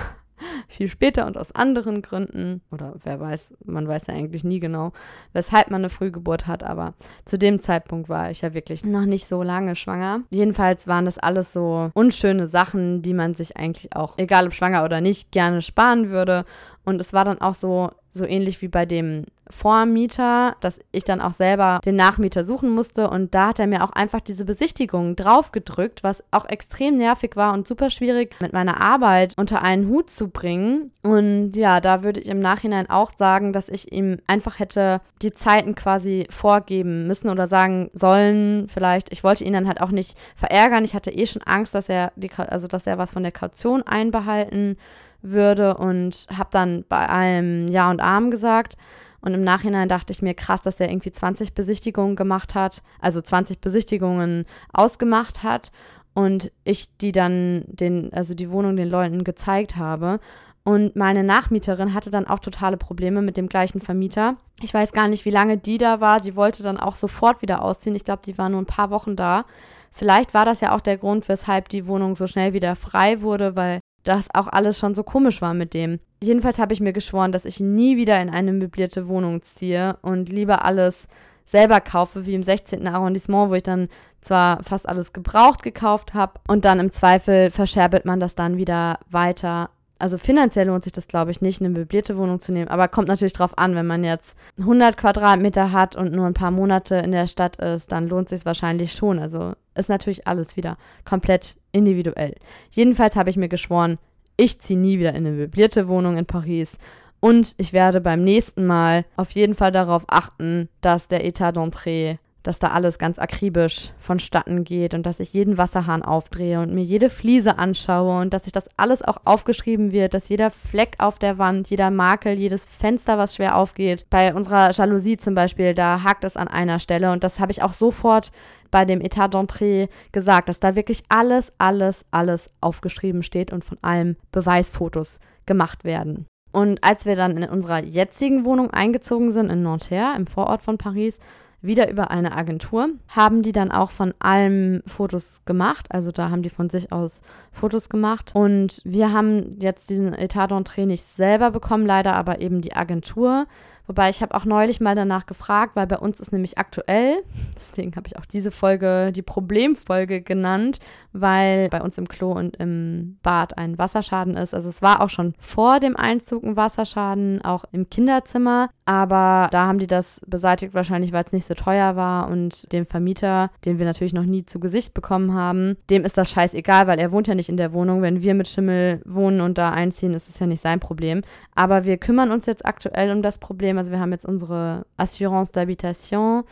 viel später und aus anderen Gründen. Oder wer weiß, man weiß ja eigentlich nie genau, weshalb man eine Frühgeburt hat. Aber zu dem Zeitpunkt war ich ja wirklich noch nicht so lange schwanger. Jedenfalls waren das alles so unschöne Sachen, die man sich eigentlich auch, egal ob schwanger oder nicht, gerne sparen würde. Und es war dann auch so, so ähnlich wie bei dem Vormieter, dass ich dann auch selber den Nachmieter suchen musste. Und da hat er mir auch einfach diese Besichtigung draufgedrückt, was auch extrem nervig war und super schwierig mit meiner Arbeit unter einen Hut zu bringen. Und ja, da würde ich im Nachhinein auch sagen, dass ich ihm einfach hätte die Zeiten quasi vorgeben müssen oder sagen sollen, vielleicht. Ich wollte ihn dann halt auch nicht verärgern. Ich hatte eh schon Angst, dass er die, also dass er was von der Kaution einbehalten würde und habe dann bei allem Ja und Arm gesagt. Und im Nachhinein dachte ich mir, krass, dass er irgendwie 20 Besichtigungen gemacht hat, also 20 Besichtigungen ausgemacht hat und ich die dann den, also die Wohnung den Leuten gezeigt habe. Und meine Nachmieterin hatte dann auch totale Probleme mit dem gleichen Vermieter. Ich weiß gar nicht, wie lange die da war. Die wollte dann auch sofort wieder ausziehen. Ich glaube, die war nur ein paar Wochen da. Vielleicht war das ja auch der Grund, weshalb die Wohnung so schnell wieder frei wurde, weil das auch alles schon so komisch war mit dem. Jedenfalls habe ich mir geschworen, dass ich nie wieder in eine möblierte Wohnung ziehe und lieber alles selber kaufe, wie im 16. Arrondissement, wo ich dann zwar fast alles gebraucht gekauft habe und dann im Zweifel verscherbelt man das dann wieder weiter Also finanziell lohnt sich das, glaube ich, nicht, eine möblierte Wohnung zu nehmen. Aber kommt natürlich drauf an, wenn man jetzt 100 Quadratmeter hat und nur ein paar Monate in der Stadt ist, dann lohnt sich wahrscheinlich schon. Also ist natürlich alles wieder komplett individuell. Jedenfalls habe ich mir geschworen, ich ziehe nie wieder in eine möblierte Wohnung in Paris. Und ich werde beim nächsten Mal auf jeden Fall darauf achten, dass der Etat d'entrée dass da alles ganz akribisch vonstatten geht und dass ich jeden Wasserhahn aufdrehe und mir jede Fliese anschaue und dass sich das alles auch aufgeschrieben wird, dass jeder Fleck auf der Wand, jeder Makel, jedes Fenster, was schwer aufgeht. Bei unserer Jalousie zum Beispiel, da hakt es an einer Stelle und das habe ich auch sofort bei dem Etat d'entrée gesagt, dass da wirklich alles, alles, alles aufgeschrieben steht und von allem Beweisfotos gemacht werden. Und als wir dann in unserer jetzigen Wohnung eingezogen sind in Nanterre, im Vorort von Paris, wieder über eine Agentur, haben die dann auch von allem Fotos gemacht. Also da haben die von sich aus Fotos gemacht. Und wir haben jetzt diesen Etat d'entrée nicht selber bekommen, leider aber eben die Agentur. Wobei ich habe auch neulich mal danach gefragt, weil bei uns ist nämlich aktuell, deswegen habe ich auch diese Folge die Problemfolge genannt, weil bei uns im Klo und im Bad ein Wasserschaden ist. Also es war auch schon vor dem Einzug ein Wasserschaden, auch im Kinderzimmer, aber da haben die das beseitigt wahrscheinlich, weil es nicht so teuer war und dem Vermieter, den wir natürlich noch nie zu Gesicht bekommen haben, dem ist das scheißegal, weil er wohnt ja nicht in der Wohnung. Wenn wir mit Schimmel wohnen und da einziehen, ist es ja nicht sein Problem. Aber wir kümmern uns jetzt aktuell um das Problem. Also wir haben jetzt unsere Assurance d'Habitation,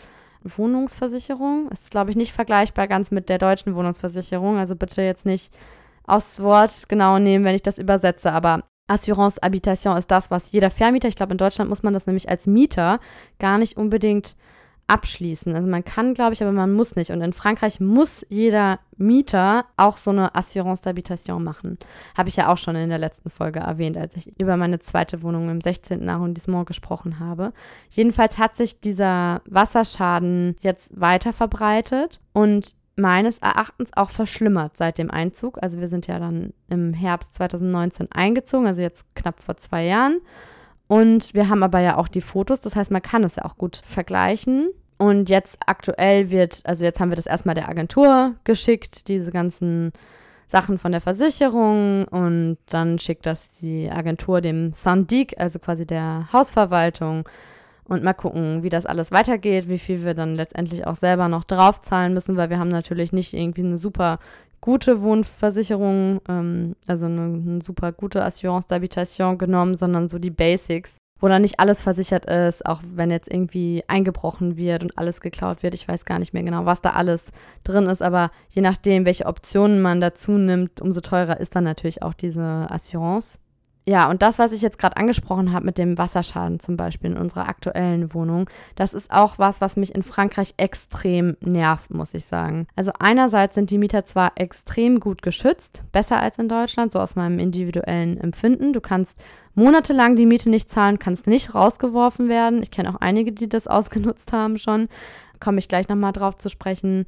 Wohnungsversicherung. Ist, glaube ich, nicht vergleichbar ganz mit der deutschen Wohnungsversicherung. Also bitte jetzt nicht aus Wort genau nehmen, wenn ich das übersetze. Aber Assurance Habitation ist das, was jeder Vermieter, ich glaube, in Deutschland muss man das nämlich als Mieter gar nicht unbedingt abschließen. Also man kann, glaube ich, aber man muss nicht. Und in Frankreich muss jeder Mieter auch so eine Assurance d'Habitation machen. Habe ich ja auch schon in der letzten Folge erwähnt, als ich über meine zweite Wohnung im 16. Arrondissement gesprochen habe. Jedenfalls hat sich dieser Wasserschaden jetzt weiter verbreitet und meines Erachtens auch verschlimmert seit dem Einzug. Also wir sind ja dann im Herbst 2019 eingezogen, also jetzt knapp vor zwei Jahren. Und wir haben aber ja auch die Fotos, das heißt, man kann es ja auch gut vergleichen. Und jetzt aktuell wird, also jetzt haben wir das erstmal der Agentur geschickt, diese ganzen Sachen von der Versicherung und dann schickt das die Agentur dem Syndic, also quasi der Hausverwaltung und mal gucken, wie das alles weitergeht, wie viel wir dann letztendlich auch selber noch draufzahlen müssen, weil wir haben natürlich nicht irgendwie eine super gute Wohnversicherung, ähm, also eine, eine, super gute Assurance d'Habitation genommen, sondern so die Basics, wo dann nicht alles versichert ist, auch wenn jetzt irgendwie eingebrochen wird und alles geklaut wird. Ich weiß gar nicht mehr genau, was da alles drin ist, aber je nachdem, welche Optionen man dazu nimmt, umso teurer ist dann natürlich auch diese Assurance. Ja, und das, was ich jetzt gerade angesprochen habe mit dem Wasserschaden zum Beispiel in unserer aktuellen Wohnung, das ist auch was, was mich in Frankreich extrem nervt, muss ich sagen. Also einerseits sind die Mieter zwar extrem gut geschützt, besser als in Deutschland, so aus meinem individuellen Empfinden. Du kannst monatelang die Miete nicht zahlen, kannst nicht rausgeworfen werden. Ich kenne auch einige, die das ausgenutzt haben schon. Komme ich gleich nochmal drauf zu sprechen.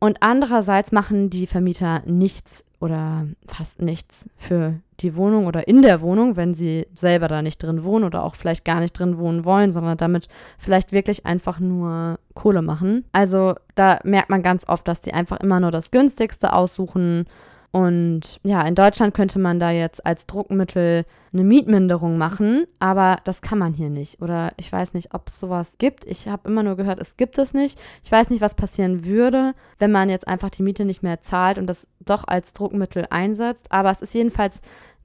Und andererseits machen die Vermieter nichts oder fast nichts für die Wohnung oder in der Wohnung, wenn sie selber da nicht drin wohnen oder auch vielleicht gar nicht drin wohnen wollen, sondern damit vielleicht wirklich einfach nur Kohle machen. Also da merkt man ganz oft, dass die einfach immer nur das günstigste aussuchen und ja, in Deutschland könnte man da jetzt als Druckmittel eine Mietminderung machen, aber das kann man hier nicht. Oder ich weiß nicht, ob es sowas gibt. Ich habe immer nur gehört, es gibt es nicht. Ich weiß nicht, was passieren würde, wenn man jetzt einfach die Miete nicht mehr zahlt und das doch als Druckmittel einsetzt. Aber es ist jedenfalls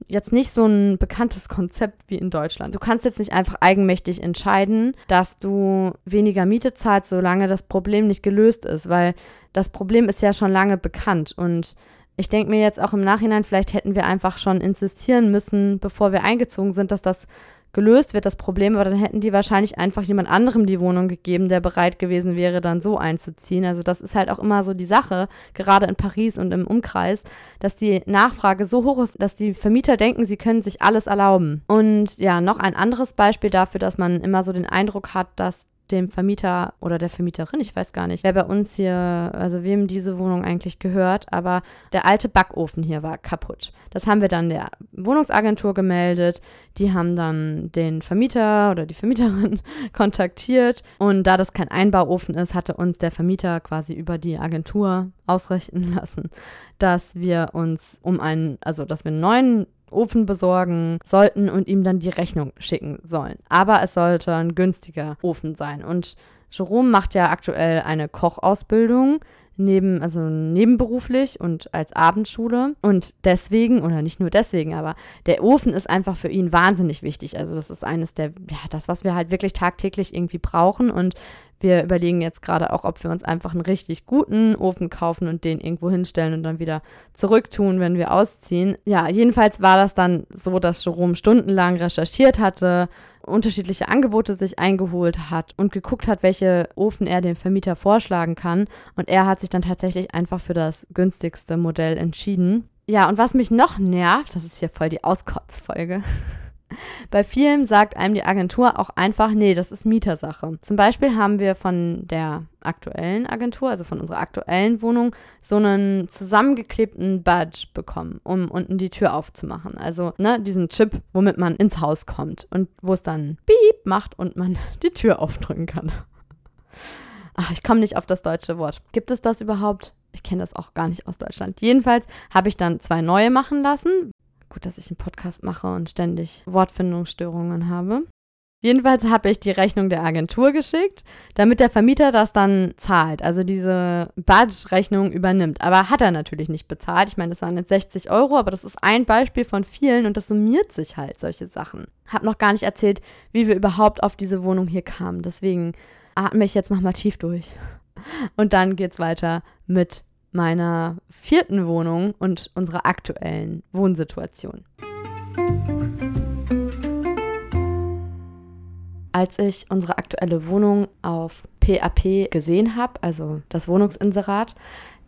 jetzt nicht so ein bekanntes Konzept wie in Deutschland. Du kannst jetzt nicht einfach eigenmächtig entscheiden, dass du weniger Miete zahlst, solange das Problem nicht gelöst ist, weil das Problem ist ja schon lange bekannt und ich denke mir jetzt auch im Nachhinein, vielleicht hätten wir einfach schon insistieren müssen, bevor wir eingezogen sind, dass das gelöst wird, das Problem, aber dann hätten die wahrscheinlich einfach jemand anderem die Wohnung gegeben, der bereit gewesen wäre, dann so einzuziehen. Also das ist halt auch immer so die Sache, gerade in Paris und im Umkreis, dass die Nachfrage so hoch ist, dass die Vermieter denken, sie können sich alles erlauben. Und ja, noch ein anderes Beispiel dafür, dass man immer so den Eindruck hat, dass dem Vermieter oder der Vermieterin, ich weiß gar nicht, wer bei uns hier, also wem diese Wohnung eigentlich gehört, aber der alte Backofen hier war kaputt. Das haben wir dann der Wohnungsagentur gemeldet. Die haben dann den Vermieter oder die Vermieterin kontaktiert und da das kein Einbauofen ist, hatte uns der Vermieter quasi über die Agentur ausrechnen lassen, dass wir uns um einen, also dass wir einen neuen Ofen besorgen sollten und ihm dann die Rechnung schicken sollen. Aber es sollte ein günstiger Ofen sein. Und Jerome macht ja aktuell eine Kochausbildung neben, also nebenberuflich und als Abendschule. Und deswegen, oder nicht nur deswegen, aber der Ofen ist einfach für ihn wahnsinnig wichtig. Also das ist eines der, ja, das, was wir halt wirklich tagtäglich irgendwie brauchen. Und wir überlegen jetzt gerade auch, ob wir uns einfach einen richtig guten Ofen kaufen und den irgendwo hinstellen und dann wieder zurücktun, wenn wir ausziehen. Ja, jedenfalls war das dann so, dass Jerome stundenlang recherchiert hatte, unterschiedliche Angebote sich eingeholt hat und geguckt hat, welche Ofen er dem Vermieter vorschlagen kann. Und er hat sich dann tatsächlich einfach für das günstigste Modell entschieden. Ja, und was mich noch nervt, das ist hier voll die Auskotzfolge. Bei vielen sagt einem die Agentur auch einfach, nee, das ist Mietersache. Zum Beispiel haben wir von der aktuellen Agentur, also von unserer aktuellen Wohnung, so einen zusammengeklebten Badge bekommen, um unten die Tür aufzumachen. Also ne, diesen Chip, womit man ins Haus kommt und wo es dann Piep macht und man die Tür aufdrücken kann. Ach, ich komme nicht auf das deutsche Wort. Gibt es das überhaupt? Ich kenne das auch gar nicht aus Deutschland. Jedenfalls habe ich dann zwei neue machen lassen, Gut, dass ich einen Podcast mache und ständig Wortfindungsstörungen habe. Jedenfalls habe ich die Rechnung der Agentur geschickt, damit der Vermieter das dann zahlt, also diese Badge-Rechnung übernimmt. Aber hat er natürlich nicht bezahlt. Ich meine, das waren jetzt 60 Euro, aber das ist ein Beispiel von vielen und das summiert sich halt, solche Sachen. Hab noch gar nicht erzählt, wie wir überhaupt auf diese Wohnung hier kamen. Deswegen atme ich jetzt nochmal tief durch. Und dann geht's weiter mit meiner vierten Wohnung und unserer aktuellen Wohnsituation. Als ich unsere aktuelle Wohnung auf PAP gesehen habe, also das Wohnungsinserat,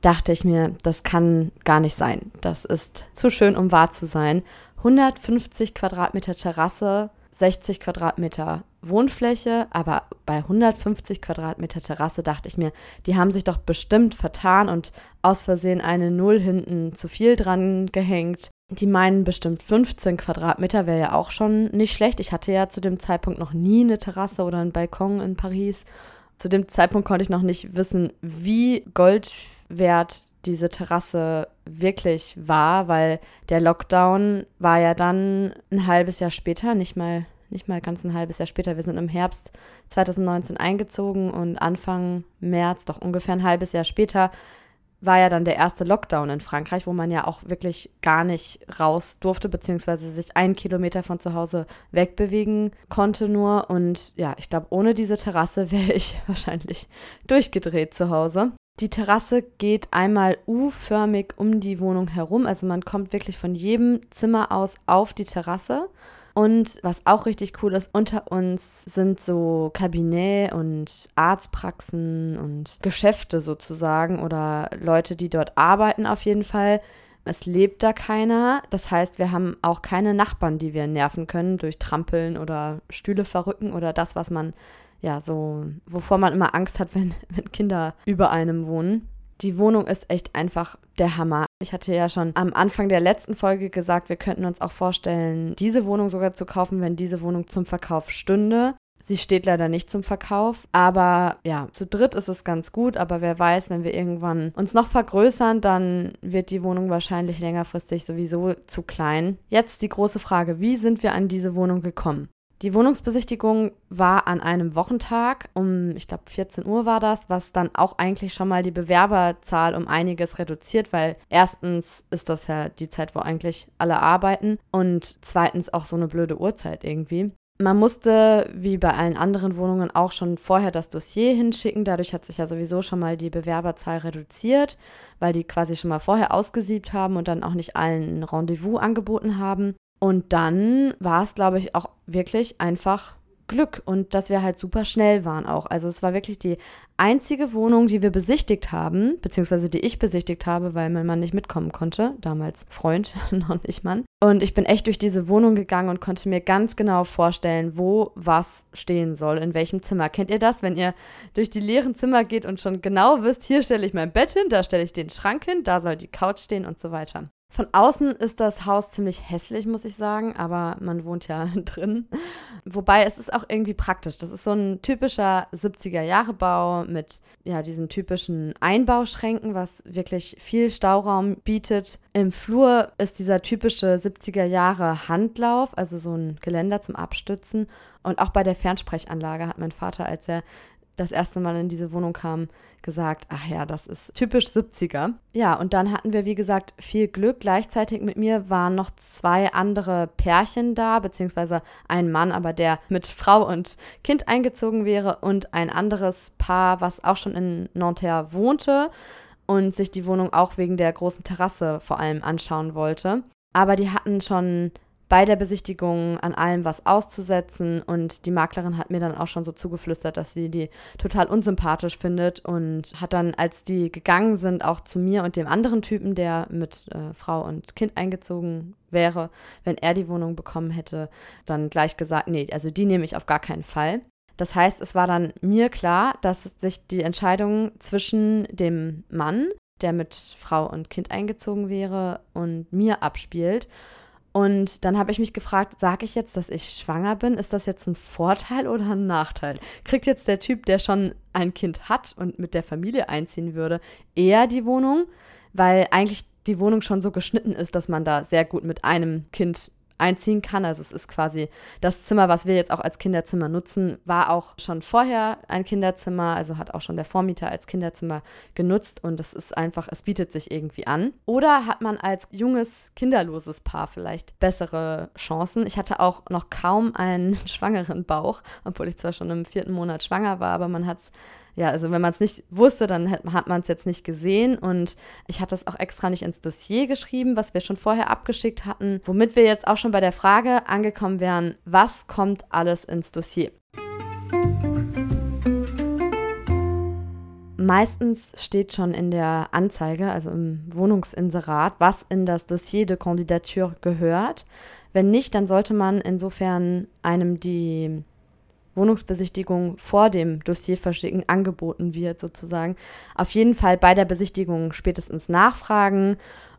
dachte ich mir, das kann gar nicht sein. Das ist zu schön, um wahr zu sein. 150 Quadratmeter Terrasse, 60 Quadratmeter Wohnfläche, aber bei 150 Quadratmeter Terrasse dachte ich mir, die haben sich doch bestimmt vertan und aus Versehen eine Null hinten zu viel dran gehängt. Die meinen bestimmt 15 Quadratmeter wäre ja auch schon nicht schlecht. Ich hatte ja zu dem Zeitpunkt noch nie eine Terrasse oder einen Balkon in Paris. Zu dem Zeitpunkt konnte ich noch nicht wissen, wie Gold wert diese Terrasse wirklich war, weil der Lockdown war ja dann ein halbes Jahr später, nicht mal, nicht mal ganz ein halbes Jahr später. Wir sind im Herbst 2019 eingezogen und Anfang März, doch ungefähr ein halbes Jahr später, war ja dann der erste Lockdown in Frankreich, wo man ja auch wirklich gar nicht raus durfte, beziehungsweise sich einen Kilometer von zu Hause wegbewegen konnte nur. Und ja, ich glaube, ohne diese Terrasse wäre ich wahrscheinlich durchgedreht zu Hause. Die Terrasse geht einmal U-förmig um die Wohnung herum. Also man kommt wirklich von jedem Zimmer aus auf die Terrasse. Und was auch richtig cool ist, unter uns sind so Kabinett und Arztpraxen und Geschäfte sozusagen oder Leute, die dort arbeiten auf jeden Fall. Es lebt da keiner. Das heißt, wir haben auch keine Nachbarn, die wir nerven können durch Trampeln oder Stühle verrücken oder das, was man ja, so, wovor man immer Angst hat, wenn, wenn Kinder über einem wohnen. Die Wohnung ist echt einfach der Hammer. Ich hatte ja schon am Anfang der letzten Folge gesagt, wir könnten uns auch vorstellen, diese Wohnung sogar zu kaufen, wenn diese Wohnung zum Verkauf stünde. Sie steht leider nicht zum Verkauf, aber ja, zu dritt ist es ganz gut, aber wer weiß, wenn wir irgendwann uns noch vergrößern, dann wird die Wohnung wahrscheinlich längerfristig sowieso zu klein. Jetzt die große Frage, wie sind wir an diese Wohnung gekommen? Die Wohnungsbesichtigung war an einem Wochentag, um, ich glaube, 14 Uhr war das, was dann auch eigentlich schon mal die Bewerberzahl um einiges reduziert, weil erstens ist das ja die Zeit, wo eigentlich alle arbeiten und zweitens auch so eine blöde Uhrzeit irgendwie. Man musste, wie bei allen anderen Wohnungen, auch schon vorher das Dossier hinschicken. Dadurch hat sich ja sowieso schon mal die Bewerberzahl reduziert, weil die quasi schon mal vorher ausgesiebt haben und dann auch nicht allen ein Rendezvous angeboten haben. Und dann war es, glaube ich, auch wirklich einfach Glück und dass wir halt super schnell waren auch. Also es war wirklich die einzige Wohnung, die wir besichtigt haben, beziehungsweise die ich besichtigt habe, weil mein Mann nicht mitkommen konnte. Damals Freund, noch nicht Mann. Und ich bin echt durch diese Wohnung gegangen und konnte mir ganz genau vorstellen, wo was stehen soll, in welchem Zimmer. Kennt ihr das, wenn ihr durch die leeren Zimmer geht und schon genau wisst, hier stelle ich mein Bett hin, da stelle ich den Schrank hin, da soll die Couch stehen und so weiter. Von außen ist das Haus ziemlich hässlich, muss ich sagen, aber man wohnt ja drin. Wobei es ist auch irgendwie praktisch. Das ist so ein typischer 70er-Jahre-Bau mit ja, diesen typischen Einbauschränken, was wirklich viel Stauraum bietet. Im Flur ist dieser typische 70er-Jahre-Handlauf, also so ein Geländer zum Abstützen. Und auch bei der Fernsprechanlage hat mein Vater, als er das erste Mal in diese Wohnung kam, gesagt, ach ja, das ist typisch 70er. Ja, und dann hatten wir, wie gesagt, viel Glück. Gleichzeitig mit mir waren noch zwei andere Pärchen da, beziehungsweise ein Mann, aber der mit Frau und Kind eingezogen wäre und ein anderes Paar, was auch schon in Nanterre wohnte und sich die Wohnung auch wegen der großen Terrasse vor allem anschauen wollte. Aber die hatten schon bei der Besichtigung an allem was auszusetzen und die Maklerin hat mir dann auch schon so zugeflüstert, dass sie die total unsympathisch findet und hat dann, als die gegangen sind, auch zu mir und dem anderen Typen, der mit äh, Frau und Kind eingezogen wäre, wenn er die Wohnung bekommen hätte, dann gleich gesagt, nee, also die nehme ich auf gar keinen Fall. Das heißt, es war dann mir klar, dass sich die Entscheidung zwischen dem Mann, der mit Frau und Kind eingezogen wäre, und mir abspielt. Und dann habe ich mich gefragt, sage ich jetzt, dass ich schwanger bin? Ist das jetzt ein Vorteil oder ein Nachteil? Kriegt jetzt der Typ, der schon ein Kind hat und mit der Familie einziehen würde, eher die Wohnung? Weil eigentlich die Wohnung schon so geschnitten ist, dass man da sehr gut mit einem Kind einziehen kann. Also es ist quasi das Zimmer, was wir jetzt auch als Kinderzimmer nutzen, war auch schon vorher ein Kinderzimmer, also hat auch schon der Vormieter als Kinderzimmer genutzt und es ist einfach, es bietet sich irgendwie an. Oder hat man als junges, kinderloses Paar vielleicht bessere Chancen? Ich hatte auch noch kaum einen schwangeren Bauch, obwohl ich zwar schon im vierten Monat schwanger war, aber man hat es ja, also wenn man es nicht wusste, dann hat, man es jetzt nicht gesehen. Und ich hatte es auch extra nicht ins Dossier geschrieben, was wir schon vorher abgeschickt hatten, womit wir jetzt auch schon bei der Frage angekommen wären, was kommt alles ins Dossier? Meistens steht schon in der Anzeige, also im Wohnungsinserat, was in das Dossier de Candidature gehört. Wenn nicht, dann sollte man insofern einem die Wohnungsbesichtigung vor dem Dossierverschicken angeboten wird, sozusagen. Auf jeden Fall bei der Besichtigung spätestens nachfragen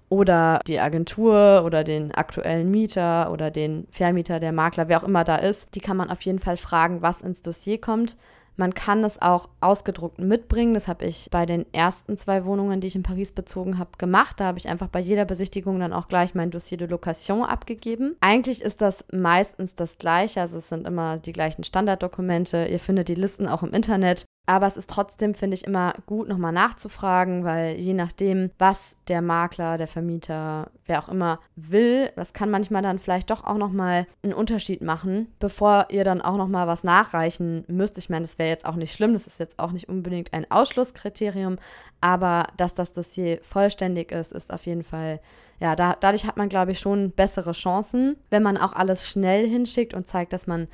oder die Agentur oder den aktuellen Mieter oder den Vermieter, der Makler, wer auch immer da ist, die kann man auf jeden Fall fragen, was ins Dossier kommt. Man kann es auch ausgedruckt mitbringen. Das habe ich bei den ersten zwei Wohnungen, die ich in Paris bezogen habe, gemacht. Da habe ich einfach bei jeder Besichtigung dann auch gleich mein Dossier de Location abgegeben. Eigentlich ist das meistens das gleiche. Also es sind immer die gleichen Standarddokumente. Ihr findet die Listen auch im Internet. Aber es ist trotzdem, finde ich, immer gut, nochmal nachzufragen, weil je nachdem, was der Makler, der Vermieter, wer auch immer will, das kann manchmal dann vielleicht doch auch nochmal einen Unterschied machen, bevor ihr dann auch nochmal was nachreichen müsst. Ich meine, das wäre jetzt auch nicht schlimm, das ist jetzt auch nicht unbedingt ein Ausschlusskriterium, aber dass das Dossier vollständig ist, ist auf jeden Fall ja, da, dadurch hat man, glaube ich, schon bessere Chancen, wenn man auch alles schnell hinschickt und zeigt, dass man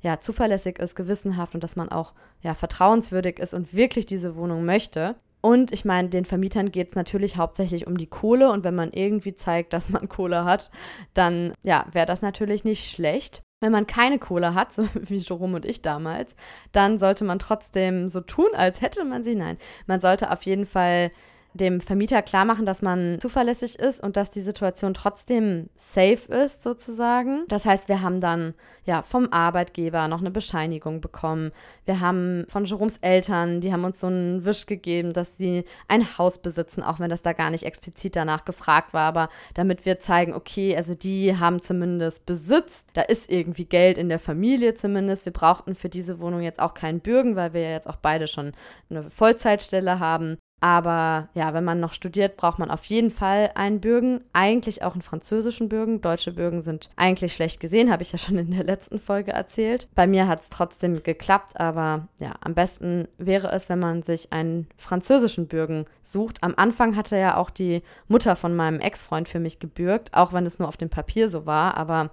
ja, zuverlässig ist, gewissenhaft und dass man auch ja, vertrauenswürdig ist und wirklich diese Wohnung möchte. Und ich meine, den Vermietern geht es natürlich hauptsächlich um die Kohle und wenn man irgendwie zeigt, dass man Kohle hat, dann ja, wäre das natürlich nicht schlecht. Wenn man keine Kohle hat, so wie Jerome und ich damals, dann sollte man trotzdem so tun, als hätte man sie. Nein, man sollte auf jeden Fall dem Vermieter klar machen, dass man zuverlässig ist und dass die Situation trotzdem safe ist, sozusagen. Das heißt, wir haben dann ja vom Arbeitgeber noch eine Bescheinigung bekommen. Wir haben von Jeroms Eltern, die haben uns so einen Wisch gegeben, dass sie ein Haus besitzen, auch wenn das da gar nicht explizit danach gefragt war, aber damit wir zeigen, okay, also die haben zumindest Besitz, da ist irgendwie Geld in der Familie zumindest. Wir brauchten für diese Wohnung jetzt auch keinen Bürgen, weil wir ja jetzt auch beide schon eine Vollzeitstelle haben. Aber ja, wenn man noch studiert, braucht man auf jeden Fall einen Bürgen. Eigentlich auch einen französischen Bürgen. Deutsche Bürgen sind eigentlich schlecht gesehen, habe ich ja schon in der letzten Folge erzählt. Bei mir hat es trotzdem geklappt, aber ja, am besten wäre es, wenn man sich einen französischen Bürgen sucht. Am Anfang hatte ja auch die Mutter von meinem Ex-Freund für mich gebürgt, auch wenn es nur auf dem Papier so war. Aber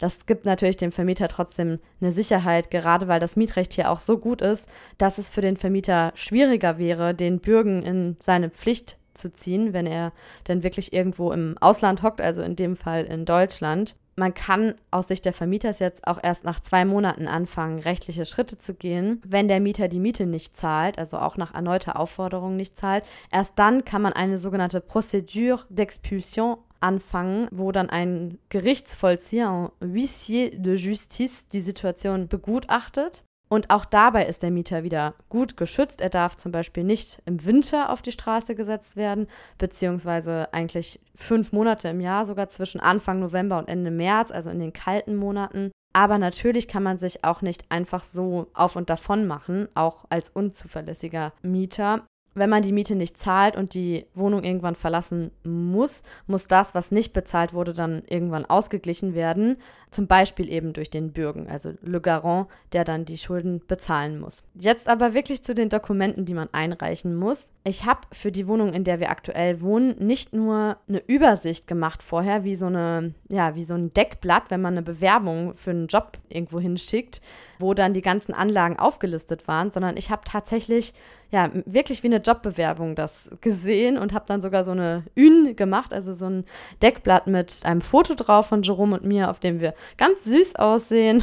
das gibt natürlich dem Vermieter trotzdem eine Sicherheit, gerade weil das Mietrecht hier auch so gut ist, dass es für den Vermieter schwieriger wäre, den Bürgen in seine Pflicht zu ziehen, wenn er denn wirklich irgendwo im Ausland hockt, also in dem Fall in Deutschland. Man kann aus Sicht der Vermieters jetzt auch erst nach zwei Monaten anfangen, rechtliche Schritte zu gehen. Wenn der Mieter die Miete nicht zahlt, also auch nach erneuter Aufforderung nicht zahlt, erst dann kann man eine sogenannte Procédure d'expulsion anfangen, wo dann ein Gerichtsvollzieher, ein Huissier de Justice, die Situation begutachtet. Und auch dabei ist der Mieter wieder gut geschützt. Er darf zum Beispiel nicht im Winter auf die Straße gesetzt werden, beziehungsweise eigentlich fünf Monate im Jahr, sogar zwischen Anfang November und Ende März, also in den kalten Monaten. Aber natürlich kann man sich auch nicht einfach so auf und davon machen, auch als unzuverlässiger Mieter wenn man die Miete nicht zahlt und die Wohnung irgendwann verlassen muss, muss das, was nicht bezahlt wurde, dann irgendwann ausgeglichen werden. Zum Beispiel eben durch den Bürgen, also Le Garant, der dann die Schulden bezahlen muss. Jetzt aber wirklich zu den Dokumenten, die man einreichen muss. Ich habe für die Wohnung, in der wir aktuell wohnen, nicht nur eine Übersicht gemacht vorher, wie so eine, ja, wie so ein Deckblatt, wenn man eine Bewerbung für einen Job irgendwo hinschickt, wo dann die ganzen Anlagen aufgelistet waren, sondern ich habe tatsächlich ja, wirklich wie eine Jobbewerbung das gesehen und habe dann sogar so eine Ün gemacht, also so ein Deckblatt mit einem Foto drauf von Jerome und mir, auf dem wir ganz süß aussehen.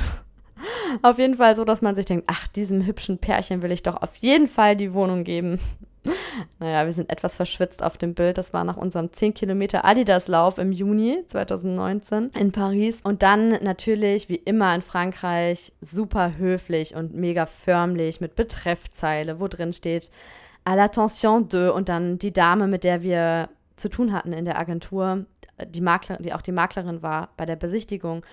auf jeden Fall so, dass man sich denkt, ach, diesem hübschen Pärchen will ich doch auf jeden Fall die Wohnung geben. Naja, wir sind etwas verschwitzt auf dem Bild. Das war nach unserem 10 Kilometer Adidas-Lauf im Juni 2019 in Paris. Und dann natürlich, wie immer in Frankreich, super höflich und mega förmlich mit Betreffzeile, wo drin steht, à l'attention de und dann die Dame, mit der wir zu tun hatten in der Agentur, die Makler, die auch die Maklerin war bei der Besichtigung.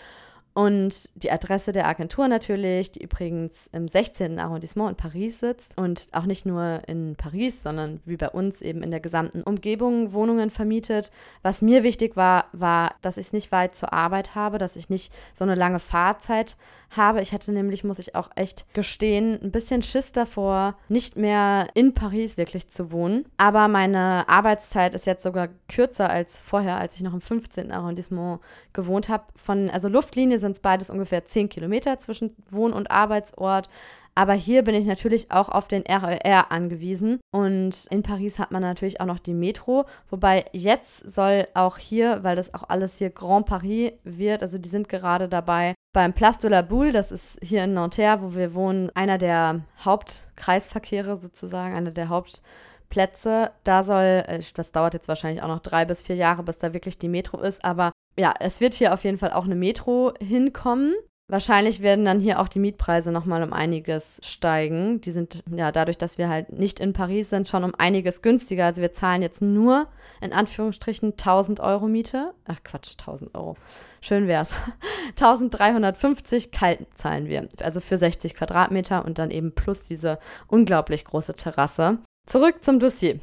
Und die Adresse der Agentur natürlich, die übrigens im 16. Arrondissement in Paris sitzt und auch nicht nur in Paris, sondern wie bei uns eben in der gesamten Umgebung Wohnungen vermietet. Was mir wichtig war, war, dass ich es nicht weit zur Arbeit habe, dass ich nicht so eine lange Fahrzeit habe. Ich hatte nämlich, muss ich auch echt gestehen, ein bisschen Schiss davor, nicht mehr in Paris wirklich zu wohnen. Aber meine Arbeitszeit ist jetzt sogar kürzer als vorher, als ich noch im 15. Arrondissement gewohnt habe. Von, also Luftlinie sind es beides ungefähr 10 Kilometer zwischen Wohn- und Arbeitsort. Aber hier bin ich natürlich auch auf den RER angewiesen. Und in Paris hat man natürlich auch noch die Metro. Wobei jetzt soll auch hier, weil das auch alles hier Grand Paris wird, also die sind gerade dabei, beim Place de la Boule, das ist hier in Nanterre, wo wir wohnen, einer der Hauptkreisverkehre sozusagen, einer der Hauptplätze. Da soll, äh, das dauert jetzt wahrscheinlich auch noch drei bis vier Jahre, bis da wirklich die Metro ist, aber ja, es wird hier auf jeden Fall auch eine Metro hinkommen. Wahrscheinlich werden dann hier auch die Mietpreise nochmal um einiges steigen. Die sind ja dadurch, dass wir halt nicht in Paris sind, schon um einiges günstiger. Also wir zahlen jetzt nur in Anführungsstrichen 1000 Euro Miete. Ach Quatsch, 1000 Euro. Schön wär's. 1350 kalt zahlen wir. Also für 60 Quadratmeter und dann eben plus diese unglaublich große Terrasse. Zurück zum Dossier.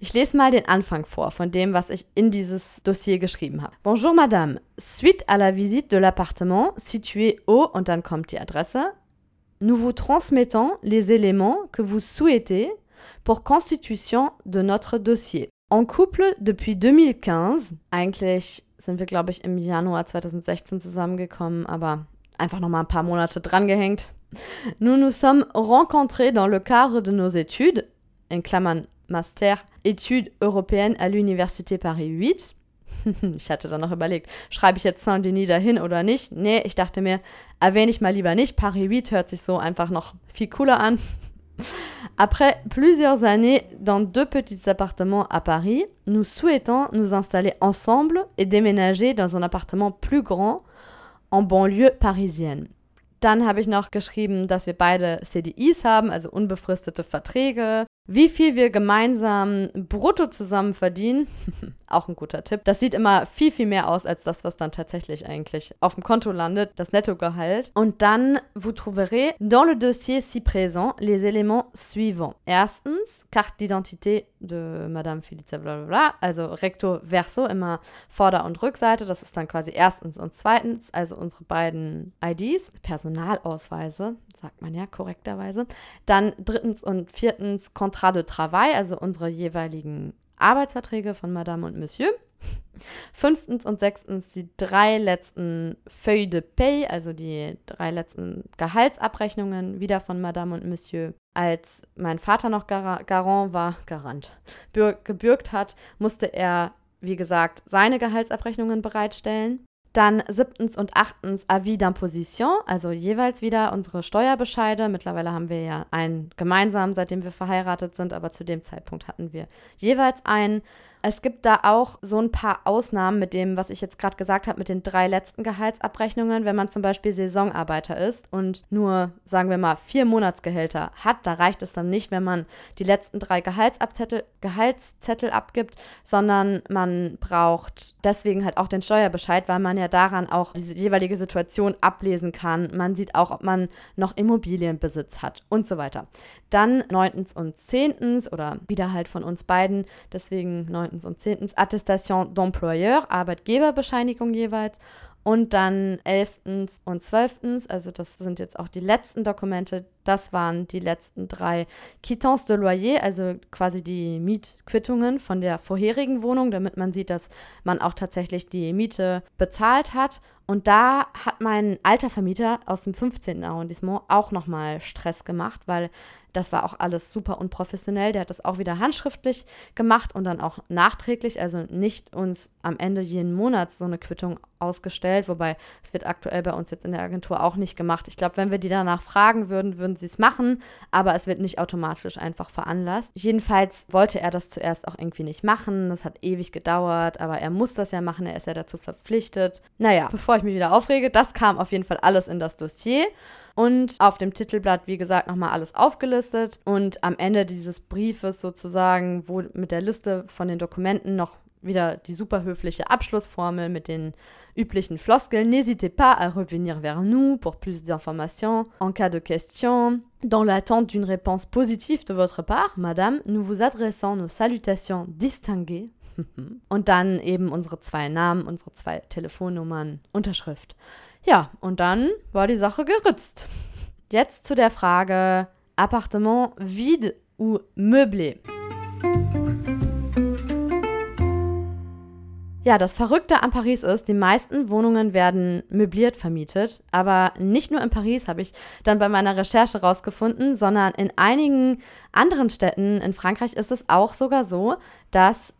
Ich lese mal den Anfang vor von dem, was ich in dieses Dossier geschrieben habe. Bonjour Madame, suite à la visite de l'appartement situé au und dann kommt die Adresse. Nous vous transmettons les éléments que vous souhaitez pour constitution de notre dossier. En couple depuis 2015, eigentlich sind wir glaube ich im Januar 2016 zusammengekommen, aber einfach noch mal ein paar Monate drangehängt. Nous nous sommes rencontrés dans le cadre de nos études, in Klammern Master Études européennes à l'Université Paris 8. ich hatte dann noch überlegt, schreibe ich jetzt Saint-Denis dahin oder nicht? Nee, ich dachte mir, erwähne ich mal lieber nicht. Paris 8 hört sich so einfach noch viel cooler an. Après plusieurs années dans deux petits appartements à Paris, nous souhaitons nous installer ensemble et déménager dans un appartement plus grand en banlieue parisienne. Dann habe ich noch geschrieben, dass wir beide CDIs haben, also unbefristete Verträge, wie viel wir gemeinsam brutto zusammen verdienen, auch ein guter Tipp. Das sieht immer viel, viel mehr aus als das, was dann tatsächlich eigentlich auf dem Konto landet, das Nettogehalt. Und dann, vous trouverez dans le dossier si présent les éléments suivants. Erstens, carte d'identité de Madame Felicia, bla bla bla, also recto verso, immer Vorder- und Rückseite. Das ist dann quasi erstens und zweitens, also unsere beiden IDs, Personalausweise, sagt man ja korrekterweise. Dann drittens und viertens Contrat de Travail, also unsere jeweiligen Arbeitsverträge von Madame und Monsieur. Fünftens und sechstens die drei letzten Feuilles de Paye, also die drei letzten Gehaltsabrechnungen, wieder von Madame und Monsieur. Als mein Vater noch gar Garant war, Garant, gebürgt hat, musste er, wie gesagt, seine Gehaltsabrechnungen bereitstellen. Dann siebtens und achtens Avis d'imposition, also jeweils wieder unsere Steuerbescheide. Mittlerweile haben wir ja einen gemeinsam, seitdem wir verheiratet sind, aber zu dem Zeitpunkt hatten wir jeweils einen. Es gibt da auch so ein paar Ausnahmen mit dem, was ich jetzt gerade gesagt habe, mit den drei letzten Gehaltsabrechnungen. Wenn man zum Beispiel Saisonarbeiter ist und nur, sagen wir mal, vier Monatsgehälter hat, da reicht es dann nicht, wenn man die letzten drei Gehaltsabzettel, Gehaltszettel abgibt, sondern man braucht deswegen halt auch den Steuerbescheid, weil man ja daran auch diese jeweilige Situation ablesen kann. Man sieht auch, ob man noch Immobilienbesitz hat und so weiter. Dann neuntens und zehntens oder wieder halt von uns beiden, deswegen neuntens und zehntens Attestation d'employeur, Arbeitgeberbescheinigung jeweils und dann elftens und zwölftens, also das sind jetzt auch die letzten Dokumente, das waren die letzten drei Quittance de Loyer, also quasi die Mietquittungen von der vorherigen Wohnung, damit man sieht, dass man auch tatsächlich die Miete bezahlt hat. Und da hat mein alter Vermieter aus dem 15. Arrondissement auch nochmal Stress gemacht, weil das war auch alles super unprofessionell. Der hat das auch wieder handschriftlich gemacht und dann auch nachträglich, also nicht uns am Ende jeden Monats so eine Quittung ausgestellt, wobei es wird aktuell bei uns jetzt in der Agentur auch nicht gemacht. Ich glaube, wenn wir die danach fragen würden, würden sie es machen, aber es wird nicht automatisch einfach veranlasst. Jedenfalls wollte er das zuerst auch irgendwie nicht machen. Das hat ewig gedauert, aber er muss das ja machen, er ist ja dazu verpflichtet. Naja, bevor ich mich wieder aufrege, das kam auf jeden Fall alles in das Dossier. Und auf dem Titelblatt, wie gesagt, nochmal alles aufgelistet. Und am Ende dieses Briefes sozusagen, wo mit der Liste von den Dokumenten noch wieder die super höfliche Abschlussformel mit den üblichen Floskeln. N'hésitez pas à revenir vers nous pour plus d'informations en cas de question. Dans l'attente d'une réponse positive de votre part, Madame, nous vous adressons nos salutations distinguées. Und dann eben unsere zwei Namen, unsere zwei Telefonnummern, Unterschrift. Ja, und dann war die Sache geritzt. Jetzt zu der Frage Appartement vide ou meublé. Ja, das Verrückte an Paris ist, die meisten Wohnungen werden möbliert vermietet, aber nicht nur in Paris habe ich dann bei meiner Recherche rausgefunden, sondern in einigen anderen Städten in Frankreich ist es auch sogar so, dass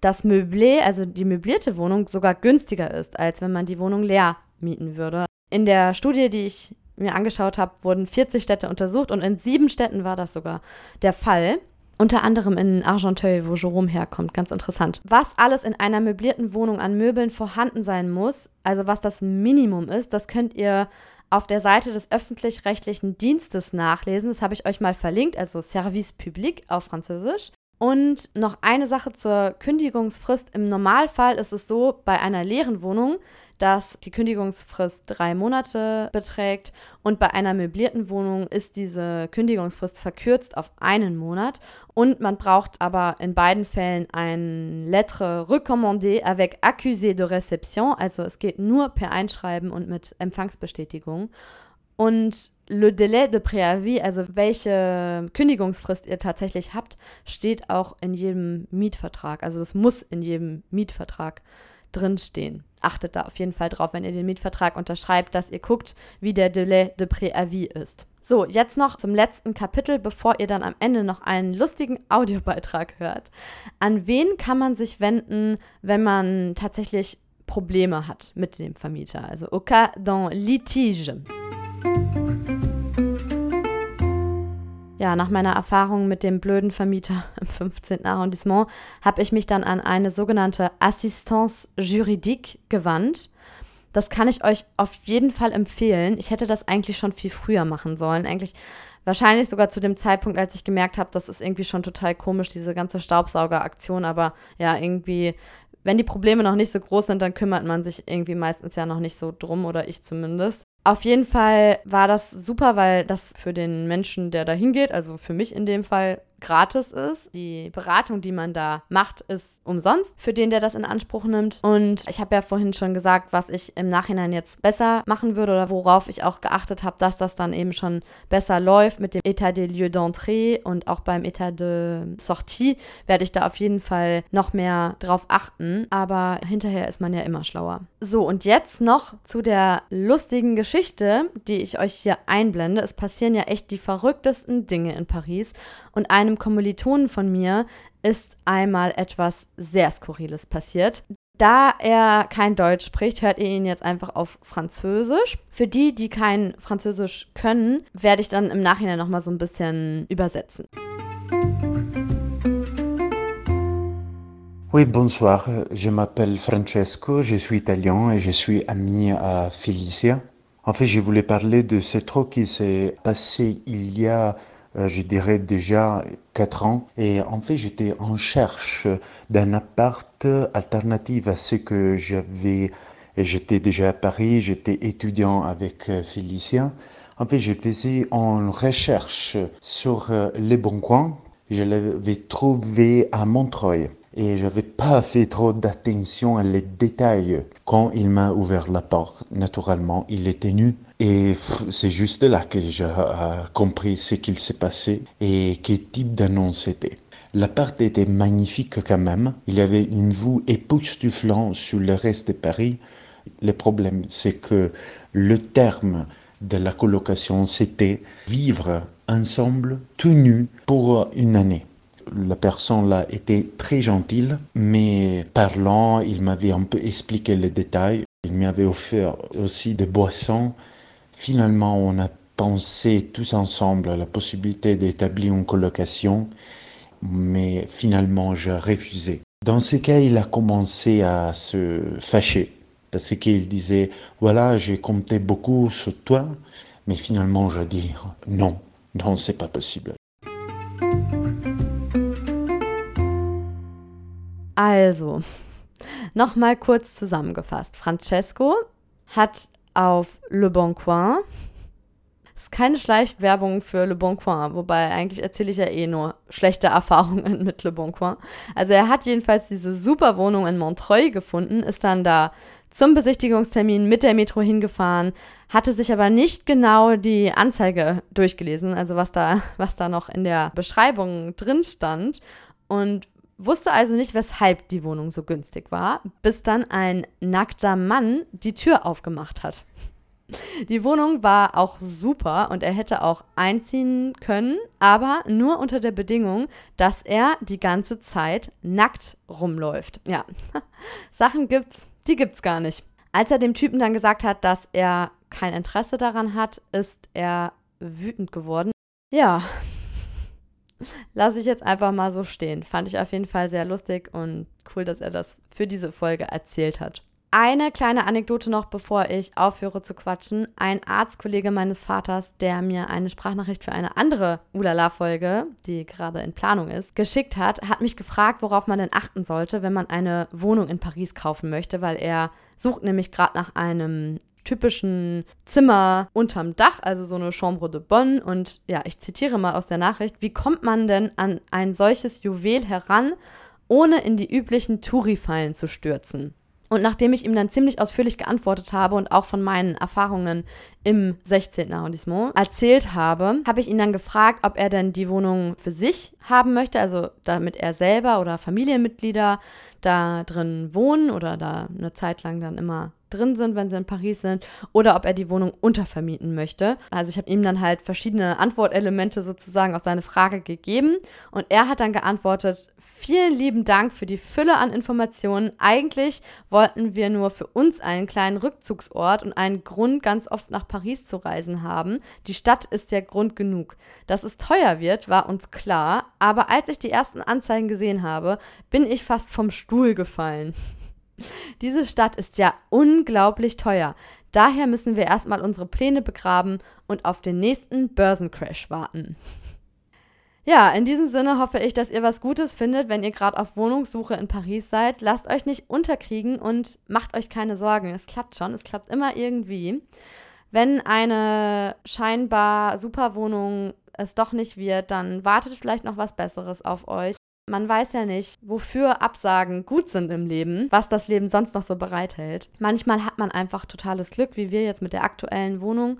das Meublé, also die möblierte Wohnung, sogar günstiger ist, als wenn man die Wohnung leer mieten würde. In der Studie, die ich mir angeschaut habe, wurden 40 Städte untersucht und in sieben Städten war das sogar der Fall. Unter anderem in Argenteuil, wo Jerome herkommt. Ganz interessant. Was alles in einer möblierten Wohnung an Möbeln vorhanden sein muss, also was das Minimum ist, das könnt ihr auf der Seite des öffentlich-rechtlichen Dienstes nachlesen. Das habe ich euch mal verlinkt, also Service Public auf Französisch. Und noch eine Sache zur Kündigungsfrist. Im Normalfall ist es so, bei einer leeren Wohnung, dass die Kündigungsfrist drei Monate beträgt und bei einer möblierten Wohnung ist diese Kündigungsfrist verkürzt auf einen Monat und man braucht aber in beiden Fällen ein Lettre recommandée avec accusé de réception, also es geht nur per Einschreiben und mit Empfangsbestätigung. Und le délai de préavis, also welche Kündigungsfrist ihr tatsächlich habt, steht auch in jedem Mietvertrag. Also das muss in jedem Mietvertrag drinstehen. Achtet da auf jeden Fall drauf, wenn ihr den Mietvertrag unterschreibt, dass ihr guckt, wie der Délai de préavis ist. So, jetzt noch zum letzten Kapitel, bevor ihr dann am Ende noch einen lustigen Audiobeitrag hört. An wen kann man sich wenden, wenn man tatsächlich Probleme hat mit dem Vermieter? Also au cas d'un litige. Ja, nach meiner Erfahrung mit dem blöden Vermieter im 15. Arrondissement habe ich mich dann an eine sogenannte Assistance Juridique gewandt. Das kann ich euch auf jeden Fall empfehlen. Ich hätte das eigentlich schon viel früher machen sollen. Eigentlich wahrscheinlich sogar zu dem Zeitpunkt, als ich gemerkt habe, das ist irgendwie schon total komisch, diese ganze Staubsaugeraktion. Aber ja, irgendwie, wenn die Probleme noch nicht so groß sind, dann kümmert man sich irgendwie meistens ja noch nicht so drum oder ich zumindest. Auf jeden Fall war das super, weil das für den Menschen, der da hingeht, also für mich in dem Fall, gratis ist. Die Beratung, die man da macht, ist umsonst für den, der das in Anspruch nimmt. Und ich habe ja vorhin schon gesagt, was ich im Nachhinein jetzt besser machen würde oder worauf ich auch geachtet habe, dass das dann eben schon besser läuft mit dem État des lieux d'entrée und auch beim État de sortie werde ich da auf jeden Fall noch mehr drauf achten. Aber hinterher ist man ja immer schlauer. So, und jetzt noch zu der lustigen Geschichte die ich euch hier einblende, es passieren ja echt die verrücktesten Dinge in Paris und einem Kommilitonen von mir ist einmal etwas sehr Skurriles passiert. Da er kein Deutsch spricht, hört ihr ihn jetzt einfach auf Französisch. Für die, die kein Französisch können, werde ich dann im Nachhinein nochmal so ein bisschen übersetzen. Oui, bonsoir. Je m'appelle Francesco, je suis italien et je suis ami à Félicia. En fait, je voulais parler de ce truc qui s'est passé il y a, euh, je dirais déjà quatre ans. Et en fait, j'étais en cherche d'un appart alternatif à ce que j'avais. Et j'étais déjà à Paris, j'étais étudiant avec euh, Félicia. En fait, je faisais en recherche sur euh, les bons coins. Je l'avais trouvé à Montreuil et j'avais pas fait trop d'attention à les détails quand il m'a ouvert la porte. Naturellement, il était nu et c'est juste là que j'ai euh, compris ce qu'il s'est passé et quel type d'annonce c'était. L'appart était magnifique quand même. Il y avait une vue époustouflante sur le reste de Paris. Le problème, c'est que le terme de la colocation, c'était vivre ensemble tout nu pour une année. La personne là était très gentille, mais parlant, il m'avait un peu expliqué les détails. Il m'avait offert aussi des boissons. Finalement, on a pensé tous ensemble à la possibilité d'établir une colocation, mais finalement, j'ai refusé. Dans ce cas, il a commencé à se fâcher parce qu'il disait, voilà, j'ai compté beaucoup sur toi, mais finalement, je dis, non, non, c'est pas possible. Also, nochmal kurz zusammengefasst. Francesco hat auf Le Bon Coin, ist keine Schleichwerbung für Le Bon Coin, wobei eigentlich erzähle ich ja eh nur schlechte Erfahrungen mit Le Bon Coin. Also er hat jedenfalls diese super Wohnung in Montreuil gefunden, ist dann da zum Besichtigungstermin mit der Metro hingefahren, hatte sich aber nicht genau die Anzeige durchgelesen, also was da, was da noch in der Beschreibung drin stand und wusste also nicht, weshalb die Wohnung so günstig war, bis dann ein nackter Mann die Tür aufgemacht hat. Die Wohnung war auch super und er hätte auch einziehen können, aber nur unter der Bedingung, dass er die ganze Zeit nackt rumläuft. Ja, Sachen gibt's, die gibt's gar nicht. Als er dem Typen dann gesagt hat, dass er kein Interesse daran hat, ist er wütend geworden. Ja, lasse ich jetzt einfach mal so stehen. Fand ich auf jeden Fall sehr lustig und cool, dass er das für diese Folge erzählt hat. Eine kleine Anekdote noch, bevor ich aufhöre zu quatschen. Ein Arztkollege meines Vaters, der mir eine Sprachnachricht für eine andere Ulala-Folge, die gerade in Planung ist, geschickt hat, hat mich gefragt, worauf man denn achten sollte, wenn man eine Wohnung in Paris kaufen möchte, weil er sucht nämlich gerade nach einem typischen Zimmer unterm Dach, also so eine Chambre de Bonne. Und ja, ich zitiere mal aus der Nachricht, wie kommt man denn an ein solches Juwel heran, ohne in die üblichen Touri-Fallen zu stürzen? Und nachdem ich ihm dann ziemlich ausführlich geantwortet habe und auch von meinen Erfahrungen im 16. Arrondissement erzählt habe, habe ich ihn dann gefragt, ob er denn die Wohnung für sich haben möchte, also damit er selber oder Familienmitglieder da drin wohnen oder da eine Zeit lang dann immer drin sind, wenn sie in Paris sind, oder ob er die Wohnung untervermieten möchte. Also ich habe ihm dann halt verschiedene Antwortelemente sozusagen auf seine Frage gegeben und er hat dann geantwortet, Vielen lieben Dank für die Fülle an Informationen. Eigentlich wollten wir nur für uns einen kleinen Rückzugsort und einen Grund, ganz oft nach Paris zu reisen haben. Die Stadt ist ja Grund genug. Dass es teuer wird, war uns klar, aber als ich die ersten Anzeigen gesehen habe, bin ich fast vom Stuhl gefallen. Diese Stadt ist ja unglaublich teuer. Daher müssen wir erstmal unsere Pläne begraben und auf den nächsten Börsencrash warten. Ja, in diesem Sinne hoffe ich, dass ihr was Gutes findet, wenn ihr gerade auf Wohnungssuche in Paris seid. Lasst euch nicht unterkriegen und macht euch keine Sorgen. Es klappt schon, es klappt immer irgendwie. Wenn eine scheinbar super Wohnung es doch nicht wird, dann wartet vielleicht noch was Besseres auf euch. Man weiß ja nicht, wofür Absagen gut sind im Leben, was das Leben sonst noch so bereithält. Manchmal hat man einfach totales Glück, wie wir jetzt mit der aktuellen Wohnung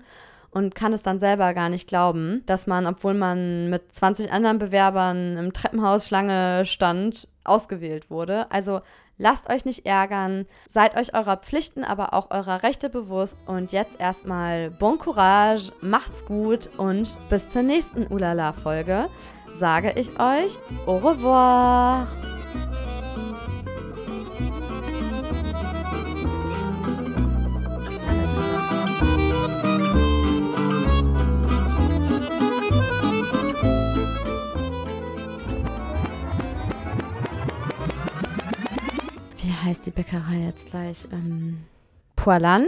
und kann es dann selber gar nicht glauben, dass man, obwohl man mit 20 anderen Bewerbern im Treppenhaus Schlange stand, ausgewählt wurde. Also lasst euch nicht ärgern, seid euch eurer Pflichten, aber auch eurer Rechte bewusst und jetzt erstmal Bon Courage, macht's gut und bis zur nächsten Ulala-Folge sage ich euch au revoir. Bäckerei jetzt gleich? Ähm, Poilan,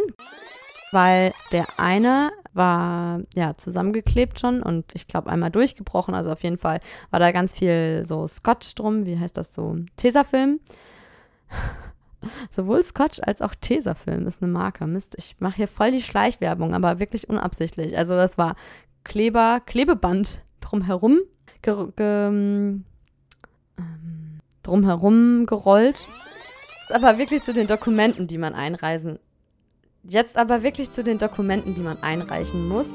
weil der eine war ja zusammengeklebt schon und ich glaube einmal durchgebrochen. Also auf jeden Fall war da ganz viel so Scotch drum. Wie heißt das so? Tesafilm. Sowohl Scotch als auch Tesafilm ist eine Marke. Mist, ich mache hier voll die Schleichwerbung, aber wirklich unabsichtlich. Also das war Kleber, Klebeband drumherum, ge, ge, ähm, drumherum gerollt. Aber wirklich zu den Dokumenten, die man einreisen. Jetzt aber wirklich zu den Dokumenten, die man einreichen muss.